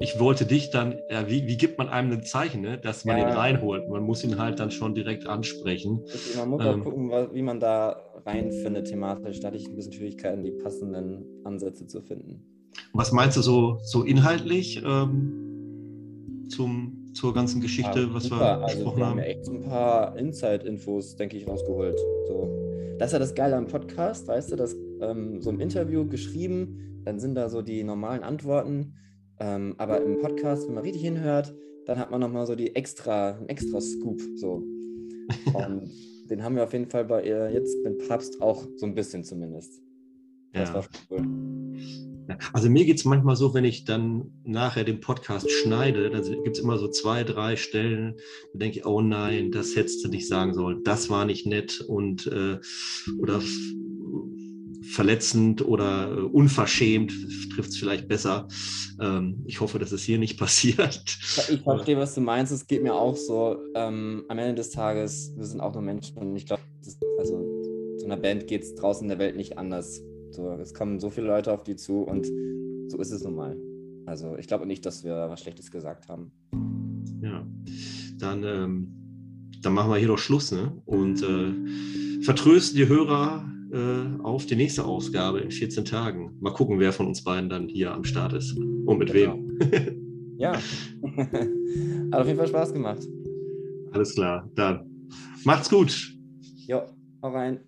Speaker 2: ich wollte dich dann, ja, wie, wie gibt man einem ein Zeichen, ne, dass man ja. ihn reinholt? Man muss ihn halt dann schon direkt ansprechen.
Speaker 3: Man muss ähm, auch gucken, wie man da reinfindet thematisch. Da hatte ich ein bisschen Schwierigkeiten, die passenden Ansätze zu finden.
Speaker 2: Was meinst du so, so inhaltlich ähm, zum, zur ganzen Geschichte, ja, was super. wir
Speaker 3: also besprochen wir haben. Wir haben echt so ein paar Inside-Infos, denke ich, rausgeholt. So. Das ist ja das Geile am Podcast, weißt du, dass ähm, so im Interview geschrieben, dann sind da so die normalen Antworten. Ähm, aber im Podcast, wenn man richtig hinhört, dann hat man nochmal so die extra, einen extra Scoop. So. *laughs* Und den haben wir auf jeden Fall bei ihr jetzt mit Papst auch so ein bisschen zumindest. Das
Speaker 2: ja. war schon cool. Also mir geht es manchmal so, wenn ich dann nachher den Podcast schneide, dann gibt es immer so zwei, drei Stellen, da denke ich, oh nein, das hättest du nicht sagen sollen, das war nicht nett und äh, oder verletzend oder äh, unverschämt, trifft es vielleicht besser. Ähm, ich hoffe, dass es hier nicht *laughs* passiert.
Speaker 3: Ich verstehe, was du meinst. Es geht mir auch so. Ähm, am Ende des Tages, wir sind auch nur Menschen und ich glaube, also so einer Band geht es draußen in der Welt nicht anders. So, es kommen so viele Leute auf die zu und so ist es nun mal. Also ich glaube nicht, dass wir was Schlechtes gesagt haben.
Speaker 2: Ja, dann, ähm, dann machen wir hier doch Schluss ne? und äh, vertrösten die Hörer äh, auf die nächste Ausgabe in 14 Tagen. Mal gucken, wer von uns beiden dann hier am Start ist und mit genau.
Speaker 3: wem. ja, *laughs* hat auf jeden Fall Spaß gemacht.
Speaker 2: Alles klar, dann macht's gut.
Speaker 3: Jo, hau rein.